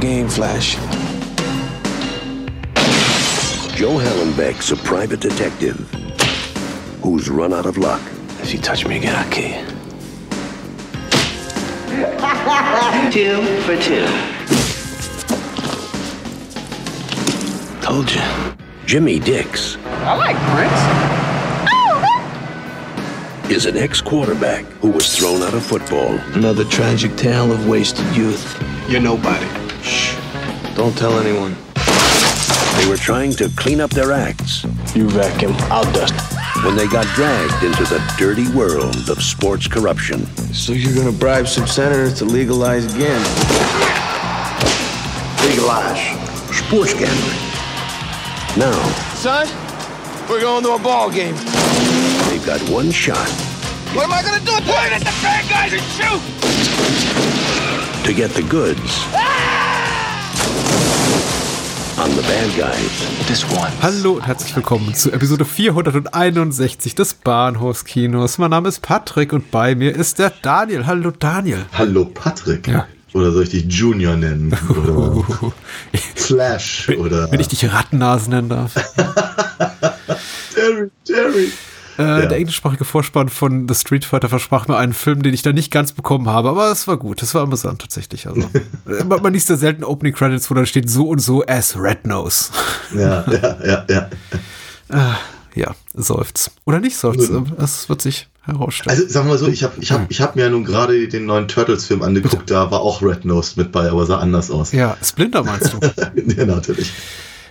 Game, Flash. Joe Hallenbeck's a private detective who's run out of luck. If you touch me again, I'll kill you. Two for two. Told you. Jimmy Dix I like Prince. Oh, is an ex-quarterback who was thrown out of football. Another tragic tale of wasted youth. You're nobody. Shh. Don't tell anyone. They were trying to clean up their acts You vacuum, I'll dust. when they got dragged into the dirty world of sports corruption. So you're gonna bribe some senators to legalize again? Legalize. Sports gambling. Now, Son, we're going to a ball game. they've got one shot What am I gonna do? Point at the bad guys and shoot! to get the goods on the bad guys. This one. Hallo und herzlich willkommen zu Episode 461 des Bahnhofskinos. Mein Name ist Patrick und bei mir ist der Daniel. Hallo Daniel. Hallo Patrick. Ja. Oder soll ich dich Junior nennen? Oder Flash oder Wenn ich dich Rattennase nennen darf. Terry, Terry. Äh, Der englischsprachige Vorspann von The Street Fighter versprach mir einen Film, den ich da nicht ganz bekommen habe, aber es war gut. Es war amüsant tatsächlich. Also, äh, man, man liest ja selten Opening Credits, wo dann steht so und so as Red Nose. Ja, ja, ja, ja. Ja, seufzt. Oder nicht seufzt. Das wird sich herausstellen. Also sagen wir mal so, ich habe ich hab, ich hab mir ja nun gerade den neuen Turtles-Film angeguckt, da war auch Red Nose mit bei, aber sah anders aus. ja, Splinter meinst du? ja natürlich.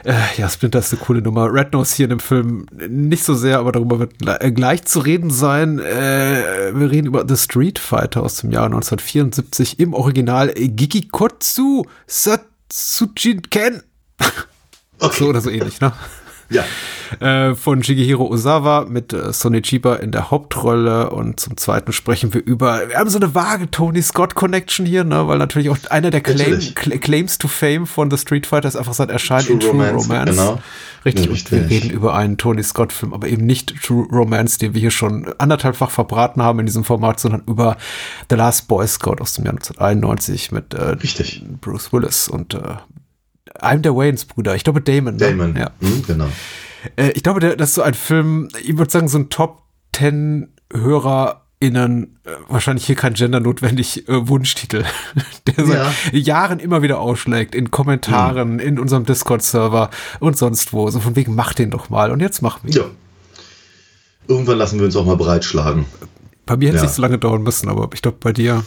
Äh, ja, Splinter ist eine coole Nummer. Red Nose hier in dem Film nicht so sehr, aber darüber wird äh, gleich zu reden sein. Äh, wir reden über The Street Fighter aus dem Jahr 1974 im Original Gikikotsu Satsujin Ken. So oder so ähnlich, ne? Ja. Äh, von Shigehiro Ozawa mit äh, Sonny Chiba in der Hauptrolle und zum zweiten sprechen wir über, wir haben so eine vage Tony Scott Connection hier, ne, weil natürlich auch einer der Claim, Claims to Fame von The Street Fighter ist einfach sein Erscheinen in True True Romance, Romance. genau. Richtig, und wir richtig. reden über einen Tony Scott Film, aber eben nicht True Romance, den wir hier schon anderthalbfach verbraten haben in diesem Format, sondern über The Last Boy Scout aus dem Jahr 1991 mit äh, Richtig. Bruce Willis und äh, einem der Waynes Brüder, ich glaube Damon. Ne? Damon. Ja. Hm, genau. Äh, ich glaube, der, das ist so ein Film, ich würde sagen, so ein Top 10 HörerInnen, äh, wahrscheinlich hier kein Gender notwendig, äh, Wunschtitel, der seit Ja. Jahren immer wieder ausschlägt, in Kommentaren, in unserem Discord-Server und sonst wo. So von wegen, mach den doch mal. Und jetzt machen wir ihn. Ja. Irgendwann lassen wir uns auch mal breitschlagen. Bei mir hätte es Ja. nicht so lange dauern müssen, aber ich glaube, bei dir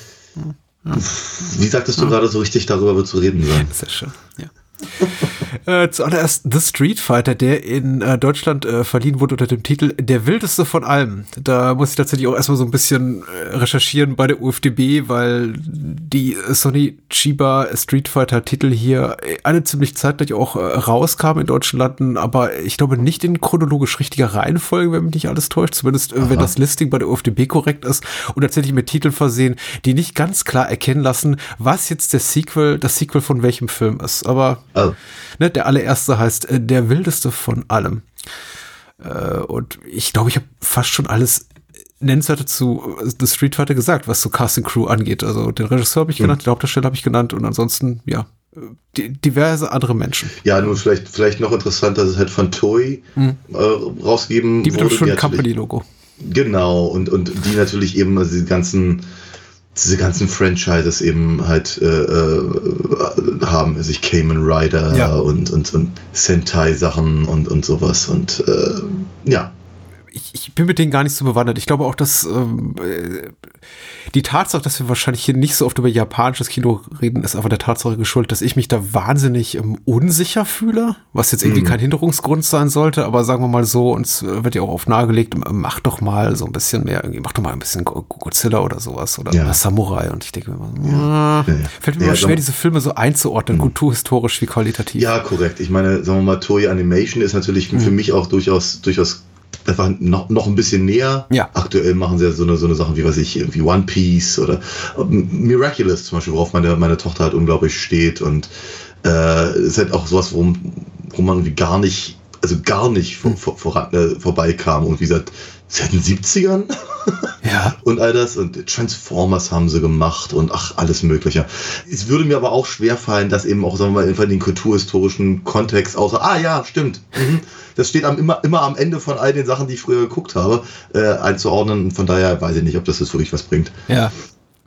Wie sagtest du gerade so richtig, darüber wird zu reden sein? Sehr schön, ja. Äh, zuallererst The Street Fighter, der in äh, Deutschland äh, verliehen wurde unter dem Titel Der wildeste von allem. Da muss ich tatsächlich auch erstmal so ein bisschen äh, recherchieren bei der UFDB, weil die äh, Sony Chiba Street Fighter Titel hier äh, alle ziemlich zeitgleich auch äh, rauskamen in deutschen Landen, aber ich glaube nicht in chronologisch richtiger Reihenfolge, wenn mich nicht alles täuscht, zumindest äh, wenn das Listing bei der UFDB korrekt ist und tatsächlich mit Titeln versehen, die nicht ganz klar erkennen lassen, was jetzt der Sequel, das Sequel von welchem Film ist. Aber Oh. ne, der allererste heißt äh, Der wildeste von allem. Äh, und ich glaube, ich habe fast schon alles Nennenswerte zu äh, The Street Fighter gesagt, was so Casting Crew angeht. Also den Regisseur habe ich genannt, die Hauptdarsteller habe ich genannt und ansonsten, ja, äh, di diverse andere Menschen. Ja, nur vielleicht, vielleicht noch interessanter, dass es halt von Toei äh, rausgegeben Mhm. Die mit dem wurde. schönen natürlich- Company-Logo. Genau, und, und die natürlich eben also die ganzen, diese ganzen Franchises eben halt äh, äh, haben, also ich Cayman Rider Ja. und, und, und Sentai-Sachen und, und sowas und äh, ja. Ich, ich bin mit denen gar nicht so bewandert. Ich glaube auch, dass ähm, äh, die Tatsache, dass wir wahrscheinlich hier nicht so oft über japanisches Kino reden, ist einfach der Tatsache geschuldet, dass ich mich da wahnsinnig ähm, unsicher fühle, was jetzt irgendwie kein Hinderungsgrund sein sollte, aber sagen wir mal so, uns äh, wird ja auch oft nahegelegt, äh, mach doch mal so ein bisschen mehr, irgendwie, mach doch mal ein bisschen Go- Godzilla oder sowas oder Ja. Samurai und ich denke mir immer, ah, Ja. fällt mir Ja, immer schwer, diese Filme so einzuordnen, kulturhistorisch wie qualitativ. Ja, korrekt. Ich meine, sagen wir mal, Toei Animation ist natürlich Mhm. für mich auch durchaus, durchaus einfach noch, noch ein bisschen näher. Ja. Aktuell machen sie ja so eine, so eine Sachen wie, weiß ich, wie One Piece oder ähm, Miraculous zum Beispiel, worauf meine, meine Tochter halt unglaublich steht und äh, ist halt auch sowas, worum, wo man irgendwie gar nicht, also gar nicht vor, vor, voran, äh, vorbeikam und wie gesagt, seit den 70ern Ja. und all das und Transformers haben sie gemacht und ach, alles mögliche. Es würde mir aber auch schwer fallen, das eben auch, sagen wir mal, in den kulturhistorischen Kontext außer, ah ja, stimmt. Mhm. Das steht am, immer, immer am Ende von all den Sachen, die ich früher geguckt habe, äh, einzuordnen. Und von daher weiß ich nicht, ob das jetzt wirklich was bringt. Ja.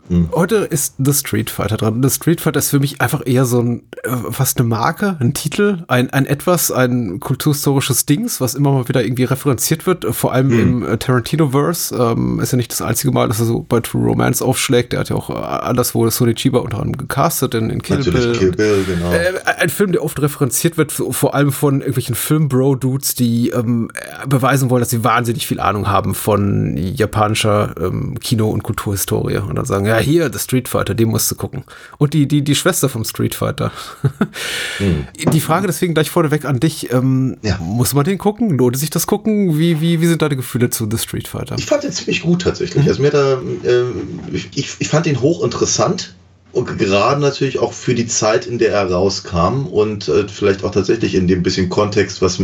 Hm. Heute ist The Street Fighter dran. The Street Fighter ist für mich einfach eher so ein, äh, fast eine Marke, ein Titel, ein, ein etwas, ein kulturhistorisches Dings, was immer mal wieder irgendwie referenziert wird, äh, vor allem Hm. im äh, Tarantino-Verse. Ähm, ist ja nicht das einzige Mal, dass er so bei True Romance aufschlägt. Er hat ja auch anderswo Sonny Chiba unter anderem gecastet in, in Kill Natürlich Bill. Kill Bill, genau. Äh, ein Film, der oft referenziert wird, vor allem von irgendwelchen Film-Bro-Dudes, die ähm, äh, beweisen wollen, dass sie wahnsinnig viel Ahnung haben von japanischer ähm, Kino- und Kulturhistorie. Und dann sagen, ja, hier, The Street Fighter, den musst du gucken. Und die, die, die Schwester vom Street Fighter. Die Frage deswegen gleich vorneweg an dich. Ähm, Ja. Muss man den gucken? Lohnt sich das gucken? Wie, wie, wie sind deine Gefühle zu The Street Fighter? Ich fand den ziemlich gut tatsächlich. Also mir da, äh, ich, ich ich fand ihn hochinteressant. Und gerade natürlich auch für die Zeit, in der er rauskam und äh, vielleicht auch tatsächlich in dem bisschen Kontext, was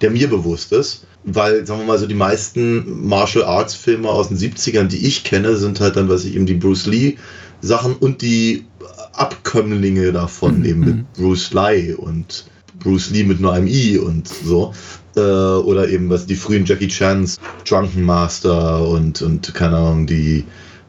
der mir bewusst ist. Weil, sagen wir mal so, die meisten Martial Arts Filme aus den 70ern, die ich kenne, sind halt dann, was ich eben die Bruce Lee Sachen und die Abkömmlinge davon, eben mit Bruce Lee und Bruce Lee mit nur einem I und so. Äh, oder eben was die frühen Jackie Chans, Drunken Master und, und keine Ahnung, die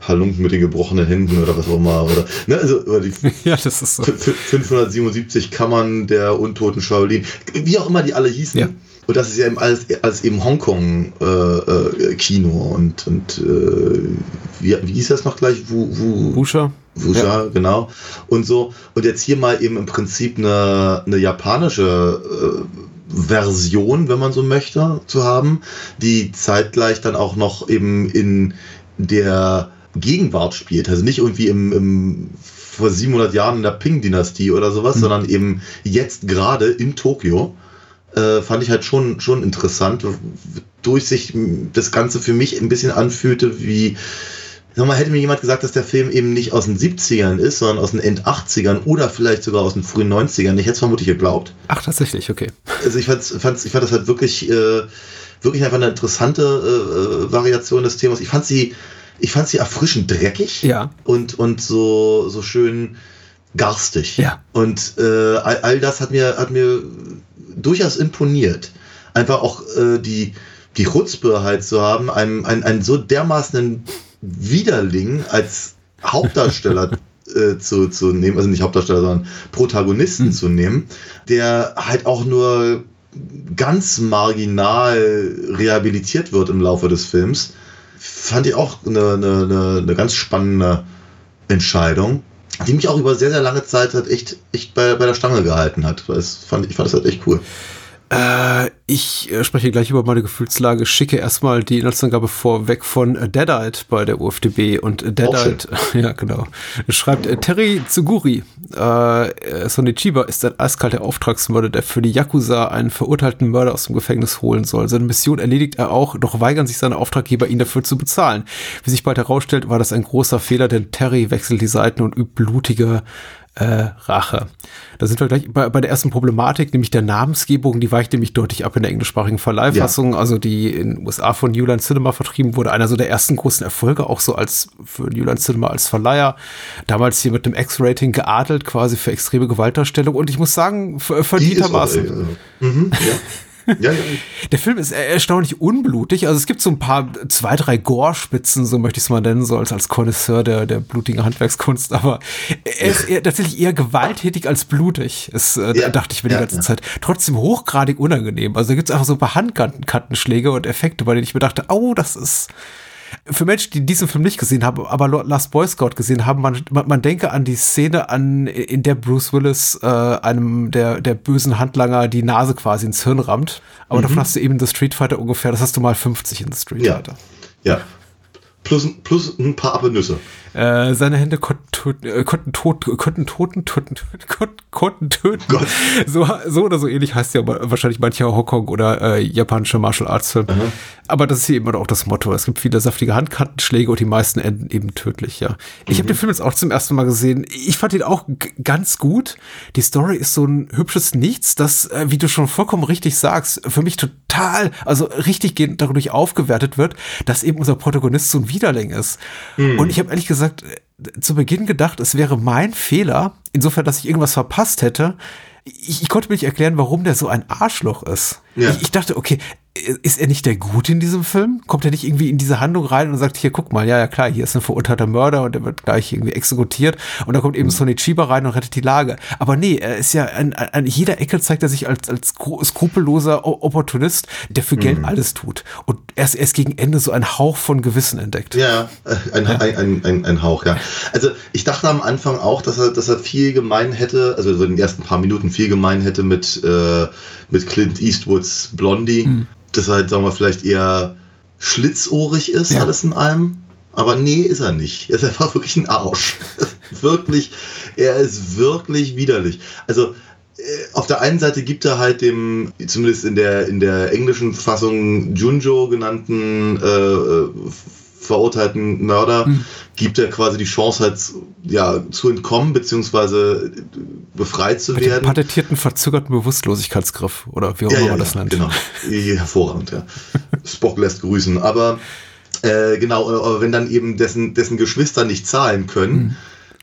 Halunken mit den gebrochenen Händen oder was auch immer. Oder, ne, also, oder die Ja, das ist so. F- f- 577 Kammern der untoten Shaolin, wie auch immer die alle hießen. Ja. Und das ist ja eben alles, alles eben Hongkong-Kino äh, Kino und, und äh, wie, wie hieß das noch gleich? Wu, Wu, Buscher? Wuja, genau. Und so. Und jetzt hier mal eben im Prinzip eine, eine japanische äh, Version, wenn man so möchte, zu haben, die zeitgleich dann auch noch eben in der Gegenwart spielt. Also nicht irgendwie im, im vor 700 Jahren in der Ping-Dynastie oder sowas, sondern eben jetzt gerade in Tokio. Äh, fand ich halt schon, schon interessant, durch sich das Ganze für mich ein bisschen anfühlte wie Sag mal, hätte mir jemand gesagt, dass der Film eben nicht aus den 70ern ist, sondern aus den End 80ern oder vielleicht sogar aus den frühen 90ern, ich hätte es vermutlich geglaubt. Ach, tatsächlich, okay. Also ich, fand's, fand's, ich fand das halt wirklich, äh, wirklich einfach eine interessante äh, äh, Variation des Themas. Ich fand sie, ich fand sie erfrischend dreckig Ja. und, und so, so schön garstig. Ja. Und äh, all, all das hat mir, hat mir durchaus imponiert. Einfach auch äh, die, die Chutzpe halt zu haben, einen, einen, einen so dermaßen Widerling als Hauptdarsteller äh, zu, zu nehmen, also nicht Hauptdarsteller, sondern Protagonisten zu nehmen, der halt auch nur ganz marginal rehabilitiert wird im Laufe des Films, fand ich auch eine, eine, eine, ganz spannende Entscheidung, die mich auch über sehr, sehr lange Zeit halt echt, echt bei, bei der Stange gehalten hat. Es fand, ich fand das halt echt cool. Äh, ich äh, spreche gleich über meine Gefühlslage, schicke erstmal die Inhaltsangabe vorweg von äh, Deadite bei der UFDB und Deadite, ja genau, schreibt äh, Terry Tsuguri, äh, äh, Sonny Chiba ist ein eiskalter Auftragsmörder, der für die Yakuza einen verurteilten Mörder aus dem Gefängnis holen soll. Seine Mission erledigt er auch, doch weigern sich seine Auftraggeber, ihn dafür zu bezahlen. Wie sich bald herausstellt, war das ein großer Fehler, denn Terry wechselt die Seiten und übt blutige äh, Rache. Da sind wir gleich bei, bei der ersten Problematik, nämlich der Namensgebung, die weicht nämlich deutlich ab in der englischsprachigen Verleihfassung, also die in den USA von New Line Cinema vertrieben wurde, einer so der ersten großen Erfolge, auch so als für New Line Cinema als Verleiher, damals hier mit dem X-Rating geadelt, quasi für extreme Gewaltdarstellung und ich muss sagen, verdientermaßen. äh, mhm, ja. Ja, ja. Der Film ist erstaunlich unblutig. Also es gibt so ein paar, zwei, drei Gore-Spitzen, so möchte ich es mal nennen, so als, als Connoisseur der, der blutigen Handwerkskunst. Aber er ist eher, tatsächlich eher gewalttätig als blutig. Das äh, Ja. dachte ich mir die ganze. Zeit. Trotzdem hochgradig unangenehm. Also da gibt es einfach so ein paar Handkantenschläge und Effekte, bei denen ich mir dachte, oh, das ist für Menschen, die diesen Film nicht gesehen haben, aber Last Boy Scout gesehen haben, man, man, man denke an die Szene an, in der Bruce Willis äh, einem der, der bösen Handlanger die Nase quasi ins Hirn rammt. Aber davon hast du eben in The Street Fighter ungefähr, das hast du mal 50 in The Street Ja. Fighter. ja. Plus, plus ein paar Appenüsse. Äh, seine Hände konnten, tot- äh, konnten, tot, konnten toten, toten, konnten, konnten töten. Gott. So, so oder so ähnlich heißt ja wahrscheinlich mancher Hongkong oder äh, japanische Martial Arts Film. Aber das ist hier immer auch das Motto. Es gibt viele saftige Handkantenschläge und die meisten enden eben tödlich, ja. Ich habe den Film jetzt auch zum ersten Mal gesehen. Ich fand ihn auch ganz gut. Die Story ist so ein hübsches Nichts, das, äh, wie du schon vollkommen richtig sagst, für mich total, also richtig gehend dadurch aufgewertet wird, dass eben unser Protagonist so ein Widerling ist. Und ich habe ehrlich gesagt äh, zu Beginn gedacht, es wäre mein Fehler, insofern, dass ich irgendwas verpasst hätte. Ich, ich konnte mir nicht erklären, warum der so ein Arschloch ist. Ja. Ich, ich dachte, okay, ist er nicht der Gute in diesem Film? Kommt er nicht irgendwie in diese Handlung rein und sagt, hier, guck mal, ja, ja, klar, hier ist ein verurteilter Mörder und der wird gleich irgendwie exekutiert und da kommt eben Sonny Chiba rein und rettet die Lage. Aber nee, er ist ja, an, an jeder Ecke zeigt er sich als, als skrupelloser Opportunist, der für Geld alles tut. Und erst, erst gegen Ende so ein Hauch von Gewissen entdeckt. Ja, äh, ein, ein, ein, ein, ein Hauch, ja. Also ich dachte am Anfang auch, dass er, dass er viel gemein hätte, also so in den ersten paar Minuten viel gemein hätte mit, äh, mit Clint Eastwoods Blondie. Dass er halt, sagen wir, vielleicht eher schlitzohrig ist, Ja. alles in allem. Aber nee, ist er nicht. Er ist einfach wirklich ein Arsch. wirklich, er ist wirklich widerlich. Also äh, auf der einen Seite gibt er halt dem, zumindest in der, in der englischen Fassung Junjo genannten äh, äh, verurteilten Mörder, gibt er quasi die Chance halt ja, zu entkommen, beziehungsweise befreit zu Mit werden. patentierten, verzögerten Bewusstlosigkeitsgriff oder wie auch Ja, immer ja, man das ja, nennt. Genau. Hervorragend, ja. Spock lässt grüßen. Aber äh, genau, aber wenn dann eben dessen, dessen Geschwister nicht zahlen können,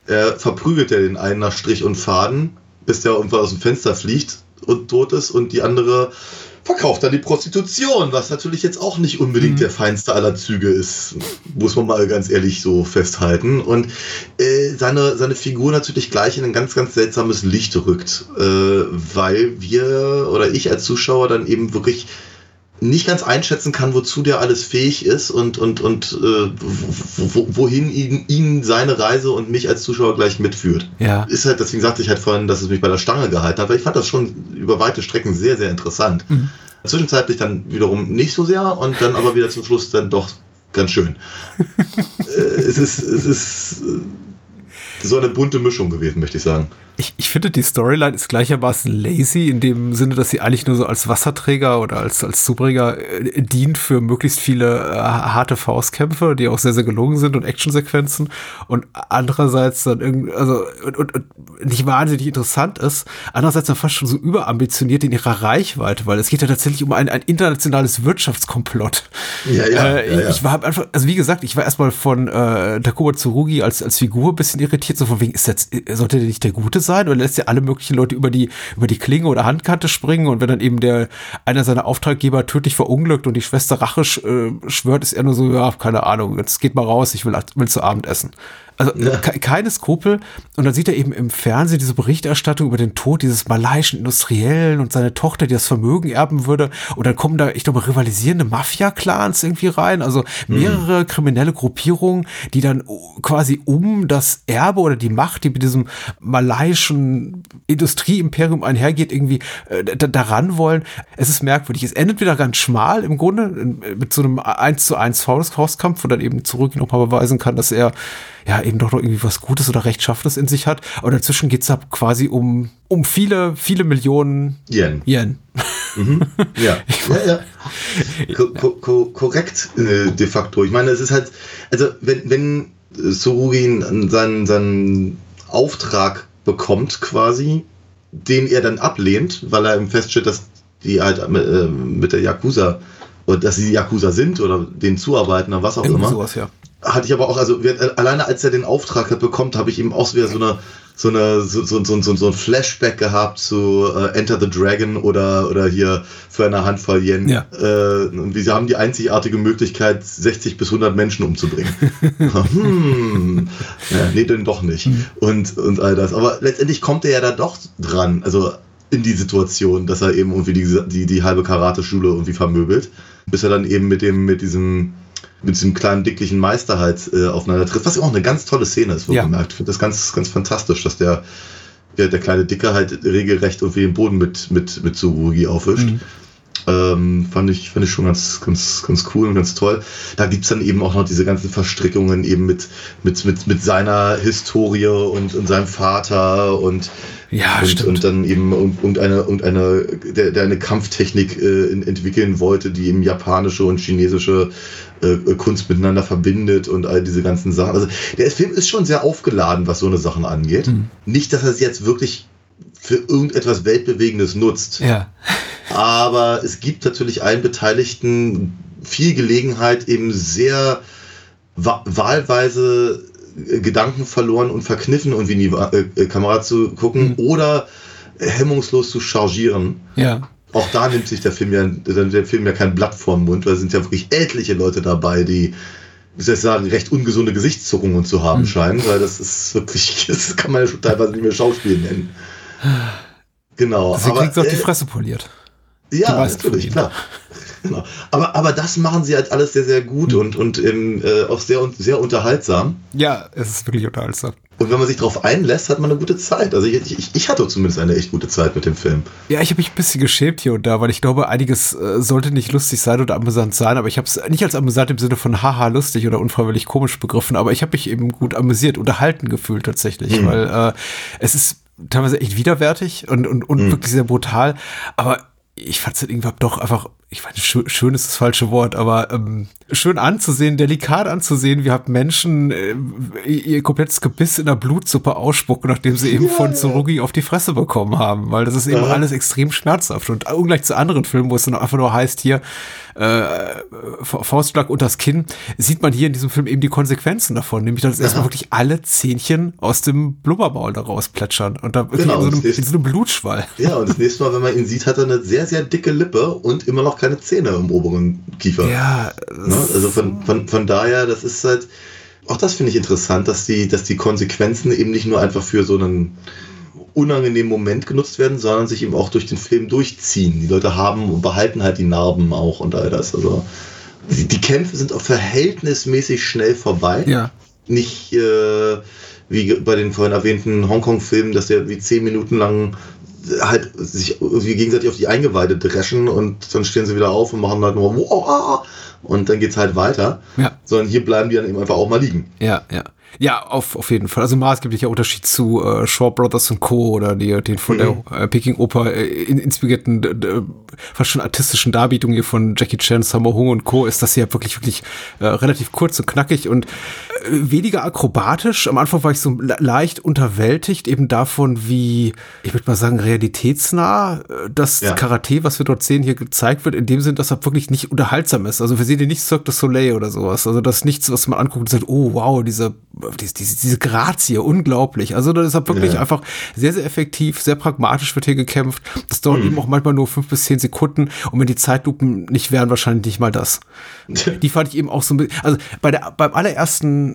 äh, verprügelt er den einen nach Strich und Faden, bis der irgendwann aus dem Fenster fliegt und tot ist und die andere verkauft dann die Prostitution, was natürlich jetzt auch nicht unbedingt der feinste aller Züge ist, muss man mal ganz ehrlich so festhalten. Und äh, seine, seine Figur natürlich gleich in ein ganz, ganz seltsames Licht rückt, äh, weil wir oder ich als Zuschauer dann eben wirklich nicht ganz einschätzen kann, wozu der alles fähig ist und, und, und äh, wo- wo- wohin ihn, ihn seine Reise und mich als Zuschauer gleich mitführt. Ja. Ist halt, deswegen sagte ich halt vorhin, dass es mich bei der Stange gehalten hat, weil ich fand das schon über weite Strecken sehr, sehr interessant. Zwischenzeitlich dann wiederum nicht so sehr und dann aber wieder zum Schluss dann doch ganz schön. äh, es ist, es ist äh, so eine bunte Mischung gewesen, möchte ich sagen. Ich, ich finde, die Storyline ist gleichermaßen lazy, in dem Sinne, dass sie eigentlich nur so als Wasserträger oder als, als Zubringer äh, dient für möglichst viele äh, harte Faustkämpfe, die auch sehr, sehr gelungen sind und Actionsequenzen. Und andererseits dann irgendwie, also, und, und, und nicht wahnsinnig interessant ist, andererseits dann fast schon so überambitioniert in ihrer Reichweite, weil es geht ja tatsächlich um ein, ein internationales Wirtschaftskomplott. Ja, ja, äh, ja, ja. Ich war einfach, also wie gesagt, ich war erstmal von äh, Takuba Tsurugi als, als Figur ein bisschen irritiert, so von wegen, ist jetzt, sollte der nicht der Gute sein oder lässt er alle möglichen Leute über die, über die Klinge oder Handkante springen und wenn dann eben der, einer seiner Auftraggeber tödlich verunglückt und die Schwester Rache äh, schwört, ist er nur so, ja, keine Ahnung, jetzt geht mal raus, ich will, will zu Abend essen. Also ke keine Skrupel. Und dann sieht er eben im Fernsehen diese Berichterstattung über den Tod dieses malaiischen Industriellen und seine Tochter, die das Vermögen erben würde. Und dann kommen da, ich glaube, rivalisierende Mafia-Clans irgendwie rein. Also mehrere kriminelle Gruppierungen, die dann quasi um das Erbe oder die Macht, die mit diesem malaiischen Industrieimperium einhergeht, irgendwie äh, da- daran wollen. Es ist merkwürdig. Es endet wieder ganz schmal im Grunde mit so einem 1 zu 1 Faust- Faustkampf, wo dann eben zurück nochmal beweisen kann, dass er ja eben doch noch irgendwie was Gutes oder Rechtschaffenes in sich hat. Aber dazwischen geht's da quasi um, um viele, viele Millionen Yen. Yen. Ja, ja, ja. Ko ko ko korrekt äh, de facto. Ich meine, es ist halt, also wenn, wenn Sorugin seinen, seinen Auftrag bekommt quasi, den er dann ablehnt, weil er eben feststellt, dass die halt mit, äh, mit der Yakuza oder dass sie Yakuza sind oder denen zuarbeiten oder was auch Irgendwie immer. sowas, ja. Hatte ich aber auch, also alleine als er den Auftrag hat bekommt, habe ich eben auch wieder so eine so eine so, so, so, so, so ein Flashback gehabt zu äh, Enter the Dragon oder oder hier für eine Handvoll Yen. Ja. Äh, und wir haben die einzigartige Möglichkeit, 60 bis 100 Menschen umzubringen. hm. ja, nee, denn doch nicht. Und, und all das. Aber letztendlich kommt er ja da doch dran. Also in die Situation, dass er eben irgendwie die, die, die halbe Karate-Schule irgendwie vermöbelt. Bis er dann eben mit dem, mit diesem, mit diesem kleinen dicklichen Meister halt äh, aufeinander trifft. Was auch eine ganz tolle Szene ist, Ja. wohlgemerkt. Ich finde das ganz, ganz fantastisch, dass der, der, der kleine Dicke halt regelrecht irgendwie den Boden mit, mit, mit Tsurugi aufwischt. Ähm, fand ich, fand ich schon ganz, ganz, ganz cool und ganz toll. Da gibt's dann eben auch noch diese ganzen Verstrickungen eben mit, mit, mit, mit seiner Historie und, und seinem Vater und, Ja, und, stimmt. und dann eben und, und eine, und eine, der, der eine Kampftechnik äh, entwickeln wollte, die eben japanische und chinesische äh, Kunst miteinander verbindet und all diese ganzen Sachen. Also der Film ist schon sehr aufgeladen, was so eine Sachen angeht. Mhm. Nicht, dass er es jetzt wirklich für irgendetwas Weltbewegendes nutzt. Ja. Aber es gibt natürlich allen Beteiligten viel Gelegenheit, eben sehr wa wahlweise Gedanken verloren und verkniffen irgendwie in die äh, äh, Kamera zu gucken oder hemmungslos zu chargieren. Ja. Auch da nimmt sich der Film ja, der Film ja kein Blatt vorm Mund, weil es sind ja wirklich etliche Leute dabei, die, wie soll ich sagen, recht ungesunde Gesichtszuckungen zu haben scheinen, weil das ist wirklich, das kann man ja schon teilweise nicht mehr Schauspiel nennen. Genau. Deswegen aber, kriegt sie auch die äh, Fresse poliert. ja, natürlich, klar. Genau. Aber, aber das machen sie halt alles sehr, sehr gut Hm. und, und ähm, äh, auch sehr, sehr unterhaltsam. Ja, es ist wirklich unterhaltsam. Und wenn man sich darauf einlässt, hat man eine gute Zeit. Also ich, ich, ich hatte zumindest eine echt gute Zeit mit dem Film. Ja, ich habe mich ein bisschen geschämt hier und da, weil ich glaube, einiges äh, sollte nicht lustig sein oder amüsant sein, aber ich habe es nicht als amüsant im Sinne von haha lustig oder unfreiwillig komisch begriffen, aber ich habe mich eben gut amüsiert, unterhalten gefühlt tatsächlich, weil äh, es ist teilweise echt widerwärtig und, und, und wirklich sehr brutal, aber ich fand es irgendwie doch einfach, ich nicht, schön, schön ist das falsche Wort, aber ähm, schön anzusehen, delikat anzusehen, wie haben Menschen äh, ihr komplettes Gebiss in der Blutsuppe ausspucken, nachdem sie eben von Tsurugi auf die Fresse bekommen haben, weil das ist eben Ja. alles extrem schmerzhaft und ungleich zu anderen Filmen, wo es dann einfach nur heißt hier, äh, Fa- Faustschlag unters Kinn, sieht man hier in diesem Film eben die Konsequenzen davon, nämlich dass erstmal wirklich alle Zähnchen aus dem Blubbermaul da rausplätschern und da Genau, in, so einem, in so einem Blutschwall. Ja, und das nächste Mal, wenn man ihn sieht, hat er eine sehr, sehr dicke Lippe und immer noch keine Zähne im oberen Kiefer. Ja, Ne? Also von, von, von daher, das ist halt, auch das finde ich interessant, dass die, dass die Konsequenzen eben nicht nur einfach für so einen unangenehmen Moment genutzt werden, sondern sich eben auch durch den Film durchziehen. Die Leute haben und behalten halt die Narben auch und all das. Also die, die Kämpfe sind auch verhältnismäßig schnell vorbei. ja. Nicht äh, wie bei den vorhin erwähnten Hongkong-Filmen, dass der wie zehn Minuten lang halt sich irgendwie gegenseitig auf die Eingeweide dreschen und dann stehen sie wieder auf und machen halt nur wow, und dann geht's halt weiter. Ja. Sondern hier bleiben die dann eben einfach auch mal liegen. Ja, ja. Ja, auf, auf jeden Fall. Also maßgeblicher Unterschied zu äh, Shaw Brothers und Co. oder die, den von der äh, Peking Oper äh, in, inspirierten, d- fast schon artistischen Darbietungen hier von Jackie Chan, Sammo Hung und Co. ist das hier wirklich, wirklich äh, relativ kurz und knackig und äh, weniger akrobatisch. Am Anfang war ich so le- leicht unterwältigt eben davon, wie, ich würde mal sagen, realitätsnah äh, das Ja. Karate, was wir dort sehen, hier gezeigt wird, in dem Sinn, dass er wirklich nicht unterhaltsam ist. Also wir sehen hier nicht Cirque du Soleil oder sowas. Also das ist nichts, was man anguckt und sagt, oh wow, diese, diese, diese, Grazie, unglaublich. Also das ist wirklich Ja. einfach sehr, sehr effektiv, sehr pragmatisch wird hier gekämpft. Das dauert Mhm. eben auch manchmal nur fünf bis zehn Sekunden und wenn die Zeitlupen nicht wären, wahrscheinlich nicht mal das. Die fand ich eben auch so ein bisschen, also bei der, beim allerersten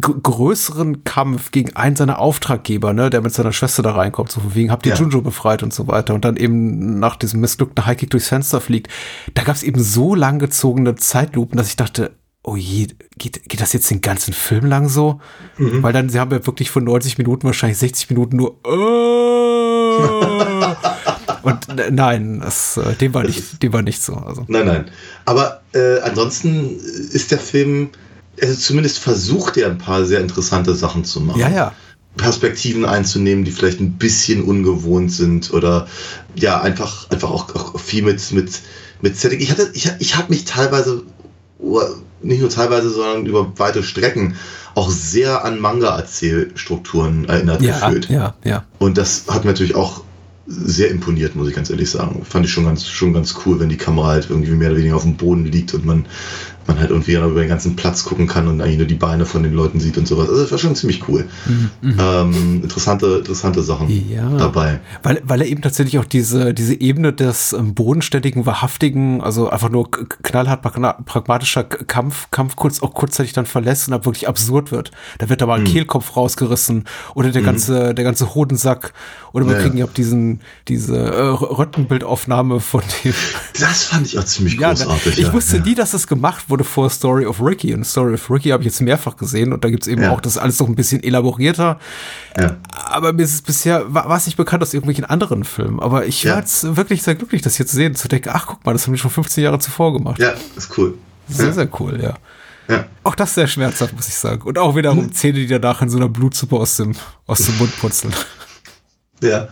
größeren Kampf gegen einen seiner Auftraggeber, ne, der mit seiner Schwester da reinkommt, so von wegen, habt ihr Ja. Junjo befreit und so weiter und dann eben nach diesem missglückten Highkick durchs Fenster fliegt, da gab es eben so lang gezogene Zeitlupen, dass ich dachte, oh je, geht, geht das jetzt den ganzen Film lang so? Weil dann, sie haben ja wirklich von 90 Minuten wahrscheinlich 60 Minuten nur äh, und nein, das, äh, dem war nicht, dem war nicht so. Also. Nein, nein. Aber äh, ansonsten ist der Film, also zumindest versucht er ein paar sehr interessante Sachen zu machen. Ja, ja. Perspektiven einzunehmen, die vielleicht ein bisschen ungewohnt sind oder ja, einfach, einfach auch, auch viel mit, mit, mit Setting. Ich hatte, ich, ich habe mich teilweise, oder nicht nur teilweise, sondern über weite Strecken auch sehr an Manga-Erzählstrukturen erinnert Ja, gefühlt. ja, ja. Und das hat mir natürlich auch sehr imponiert, muss ich ganz ehrlich sagen. Fand ich schon ganz, schon ganz cool, wenn die Kamera halt irgendwie mehr oder weniger auf dem Boden liegt und man man halt irgendwie über den ganzen Platz gucken kann und eigentlich nur die Beine von den Leuten sieht und sowas. Also das war schon ziemlich cool. Ähm, interessante, interessante Sachen Ja. dabei. Weil, weil er eben tatsächlich auch diese, diese Ebene des ähm, bodenständigen, wahrhaftigen, also einfach nur knallhart pragmatischer Kampf, Kampf kurz, auch kurzzeitig dann verlässt und dann wirklich absurd wird. Da wird da mal ein Kehlkopf rausgerissen oder der ganze, der ganze Hodensack oder wir Ja, kriegen ja auch diesen, diese äh, Röntgenbildaufnahme von dem. Das fand ich auch ziemlich Ja, großartig. ich ja. wusste nie, dass das gemacht wurde vor Story of Ricky. Und Story of Ricky habe ich jetzt mehrfach gesehen und da gibt's eben Ja. auch das alles noch ein bisschen elaborierter. Ja. Aber mir ist es bisher, war war es nicht bekannt aus irgendwelchen anderen Filmen. Aber ich war jetzt wirklich sehr glücklich, das hier zu sehen, zu denken, ach guck mal, das haben die schon 15 Jahre zuvor gemacht. ja, ist cool. Sehr, sehr cool, ja. Ja. Auch das sehr schmerzhaft, muss ich sagen. Und auch wiederum Zähne, die danach in so einer Blutsuppe aus dem, aus dem Mund putzeln. Ja.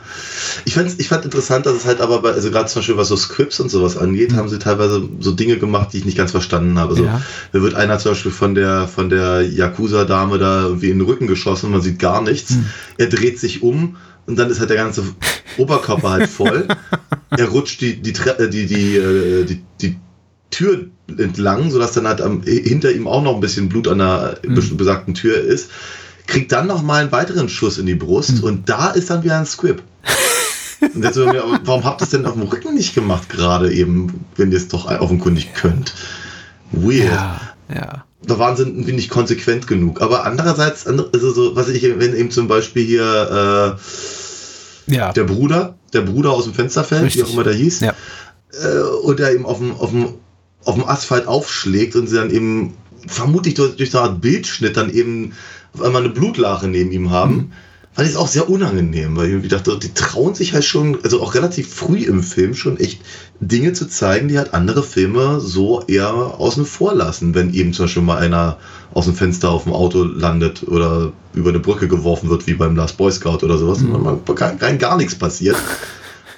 Ich, fand's, ich fand interessant, dass es halt aber bei, also gerade zum Beispiel was so Scripts und sowas angeht, haben sie teilweise so Dinge gemacht, die ich nicht ganz verstanden habe. So, Ja. Da wird einer zum Beispiel von der, von der Yakuza-Dame da irgendwie in den Rücken geschossen, man sieht gar nichts. Er dreht sich um und dann ist halt der ganze Oberkörper halt voll. er rutscht die, die, äh, die, die, äh, die, die Tür entlang, sodass dann halt am, hinter ihm auch noch ein bisschen Blut an der besagten Tür ist. Kriegt dann noch mal einen weiteren Schuss in die Brust und da ist dann wieder ein Squib. Und jetzt mir, warum habt ihr es denn auf dem Rücken nicht gemacht, gerade eben, wenn ihr es doch offenkundig könnt? Weird. Ja, ja. Da waren sie irgendwie nicht konsequent genug. Aber andererseits, andere- also so, was ich, wenn eben zum Beispiel hier Ja. äh, der Bruder, der Bruder aus dem Fenster fällt, Richtig. wie auch immer der hieß, Ja. äh, und der eben auf dem, auf dem, auf dem Asphalt aufschlägt und sie dann eben vermutlich durch, durch so eine Art Bildschnitt dann eben auf einmal eine Blutlache neben ihm haben. Fand ich es auch sehr unangenehm, weil ich irgendwie dachte, die trauen sich halt schon, also auch relativ früh im Film schon echt Dinge zu zeigen, die halt andere Filme so eher außen vor lassen, wenn eben zum Beispiel mal einer aus dem Fenster auf dem Auto landet oder über eine Brücke geworfen wird, wie beim Last Boy Scout oder sowas, und dann rein, rein gar nichts passiert.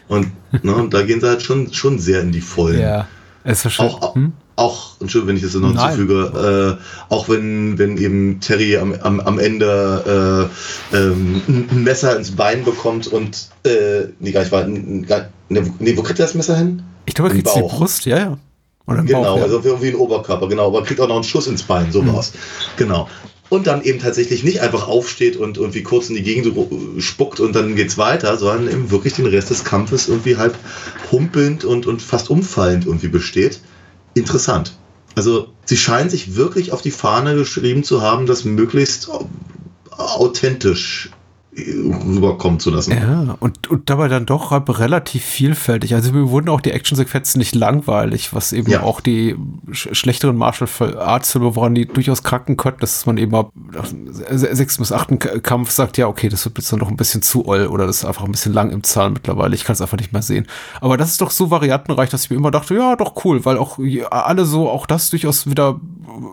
Und, ne, und da gehen sie halt schon, schon sehr in die Vollen. Ja. Es ist wahrscheinlich. Auch, Hm? Auch, Entschuldigung, wenn ich das noch Nein. hinzufüge, äh, auch wenn, wenn eben Terry am, am, am Ende äh, ähm, ein Messer ins Bein bekommt und, äh, nee, gar nicht, war, ne, nee, wo kriegt er das Messer hin? Ich glaube, er kriegt die. Brust, ja, ja. Genau, Bauch, ja. also irgendwie ein Oberkörper, genau, aber kriegt auch noch einen Schuss ins Bein, so war's. Genau. Und dann eben tatsächlich nicht einfach aufsteht und irgendwie kurz in die Gegend spuckt und dann geht's weiter, sondern eben wirklich den Rest des Kampfes irgendwie halb humpelnd und, und fast umfallend irgendwie besteht. Interessant. Also sie scheinen sich wirklich auf die Fahne geschrieben zu haben, das möglichst au- authentisch rüberkommen zu lassen. Ja, und, und dabei dann doch relativ vielfältig. Also mir wurden auch die Actionsequenzen nicht langweilig, was eben Ja. auch die sch schlechteren Martial Arts Filme, woran die durchaus kracken könnten, dass man eben ab sechsten bis achten Kampf sagt, ja, okay, das wird jetzt dann doch ein bisschen zu oll oder das ist einfach ein bisschen lang im Zahn mittlerweile. Ich kann es einfach nicht mehr sehen. Aber das ist doch so variantenreich, dass ich mir immer dachte, ja, doch cool, weil auch alle so, auch das durchaus wieder,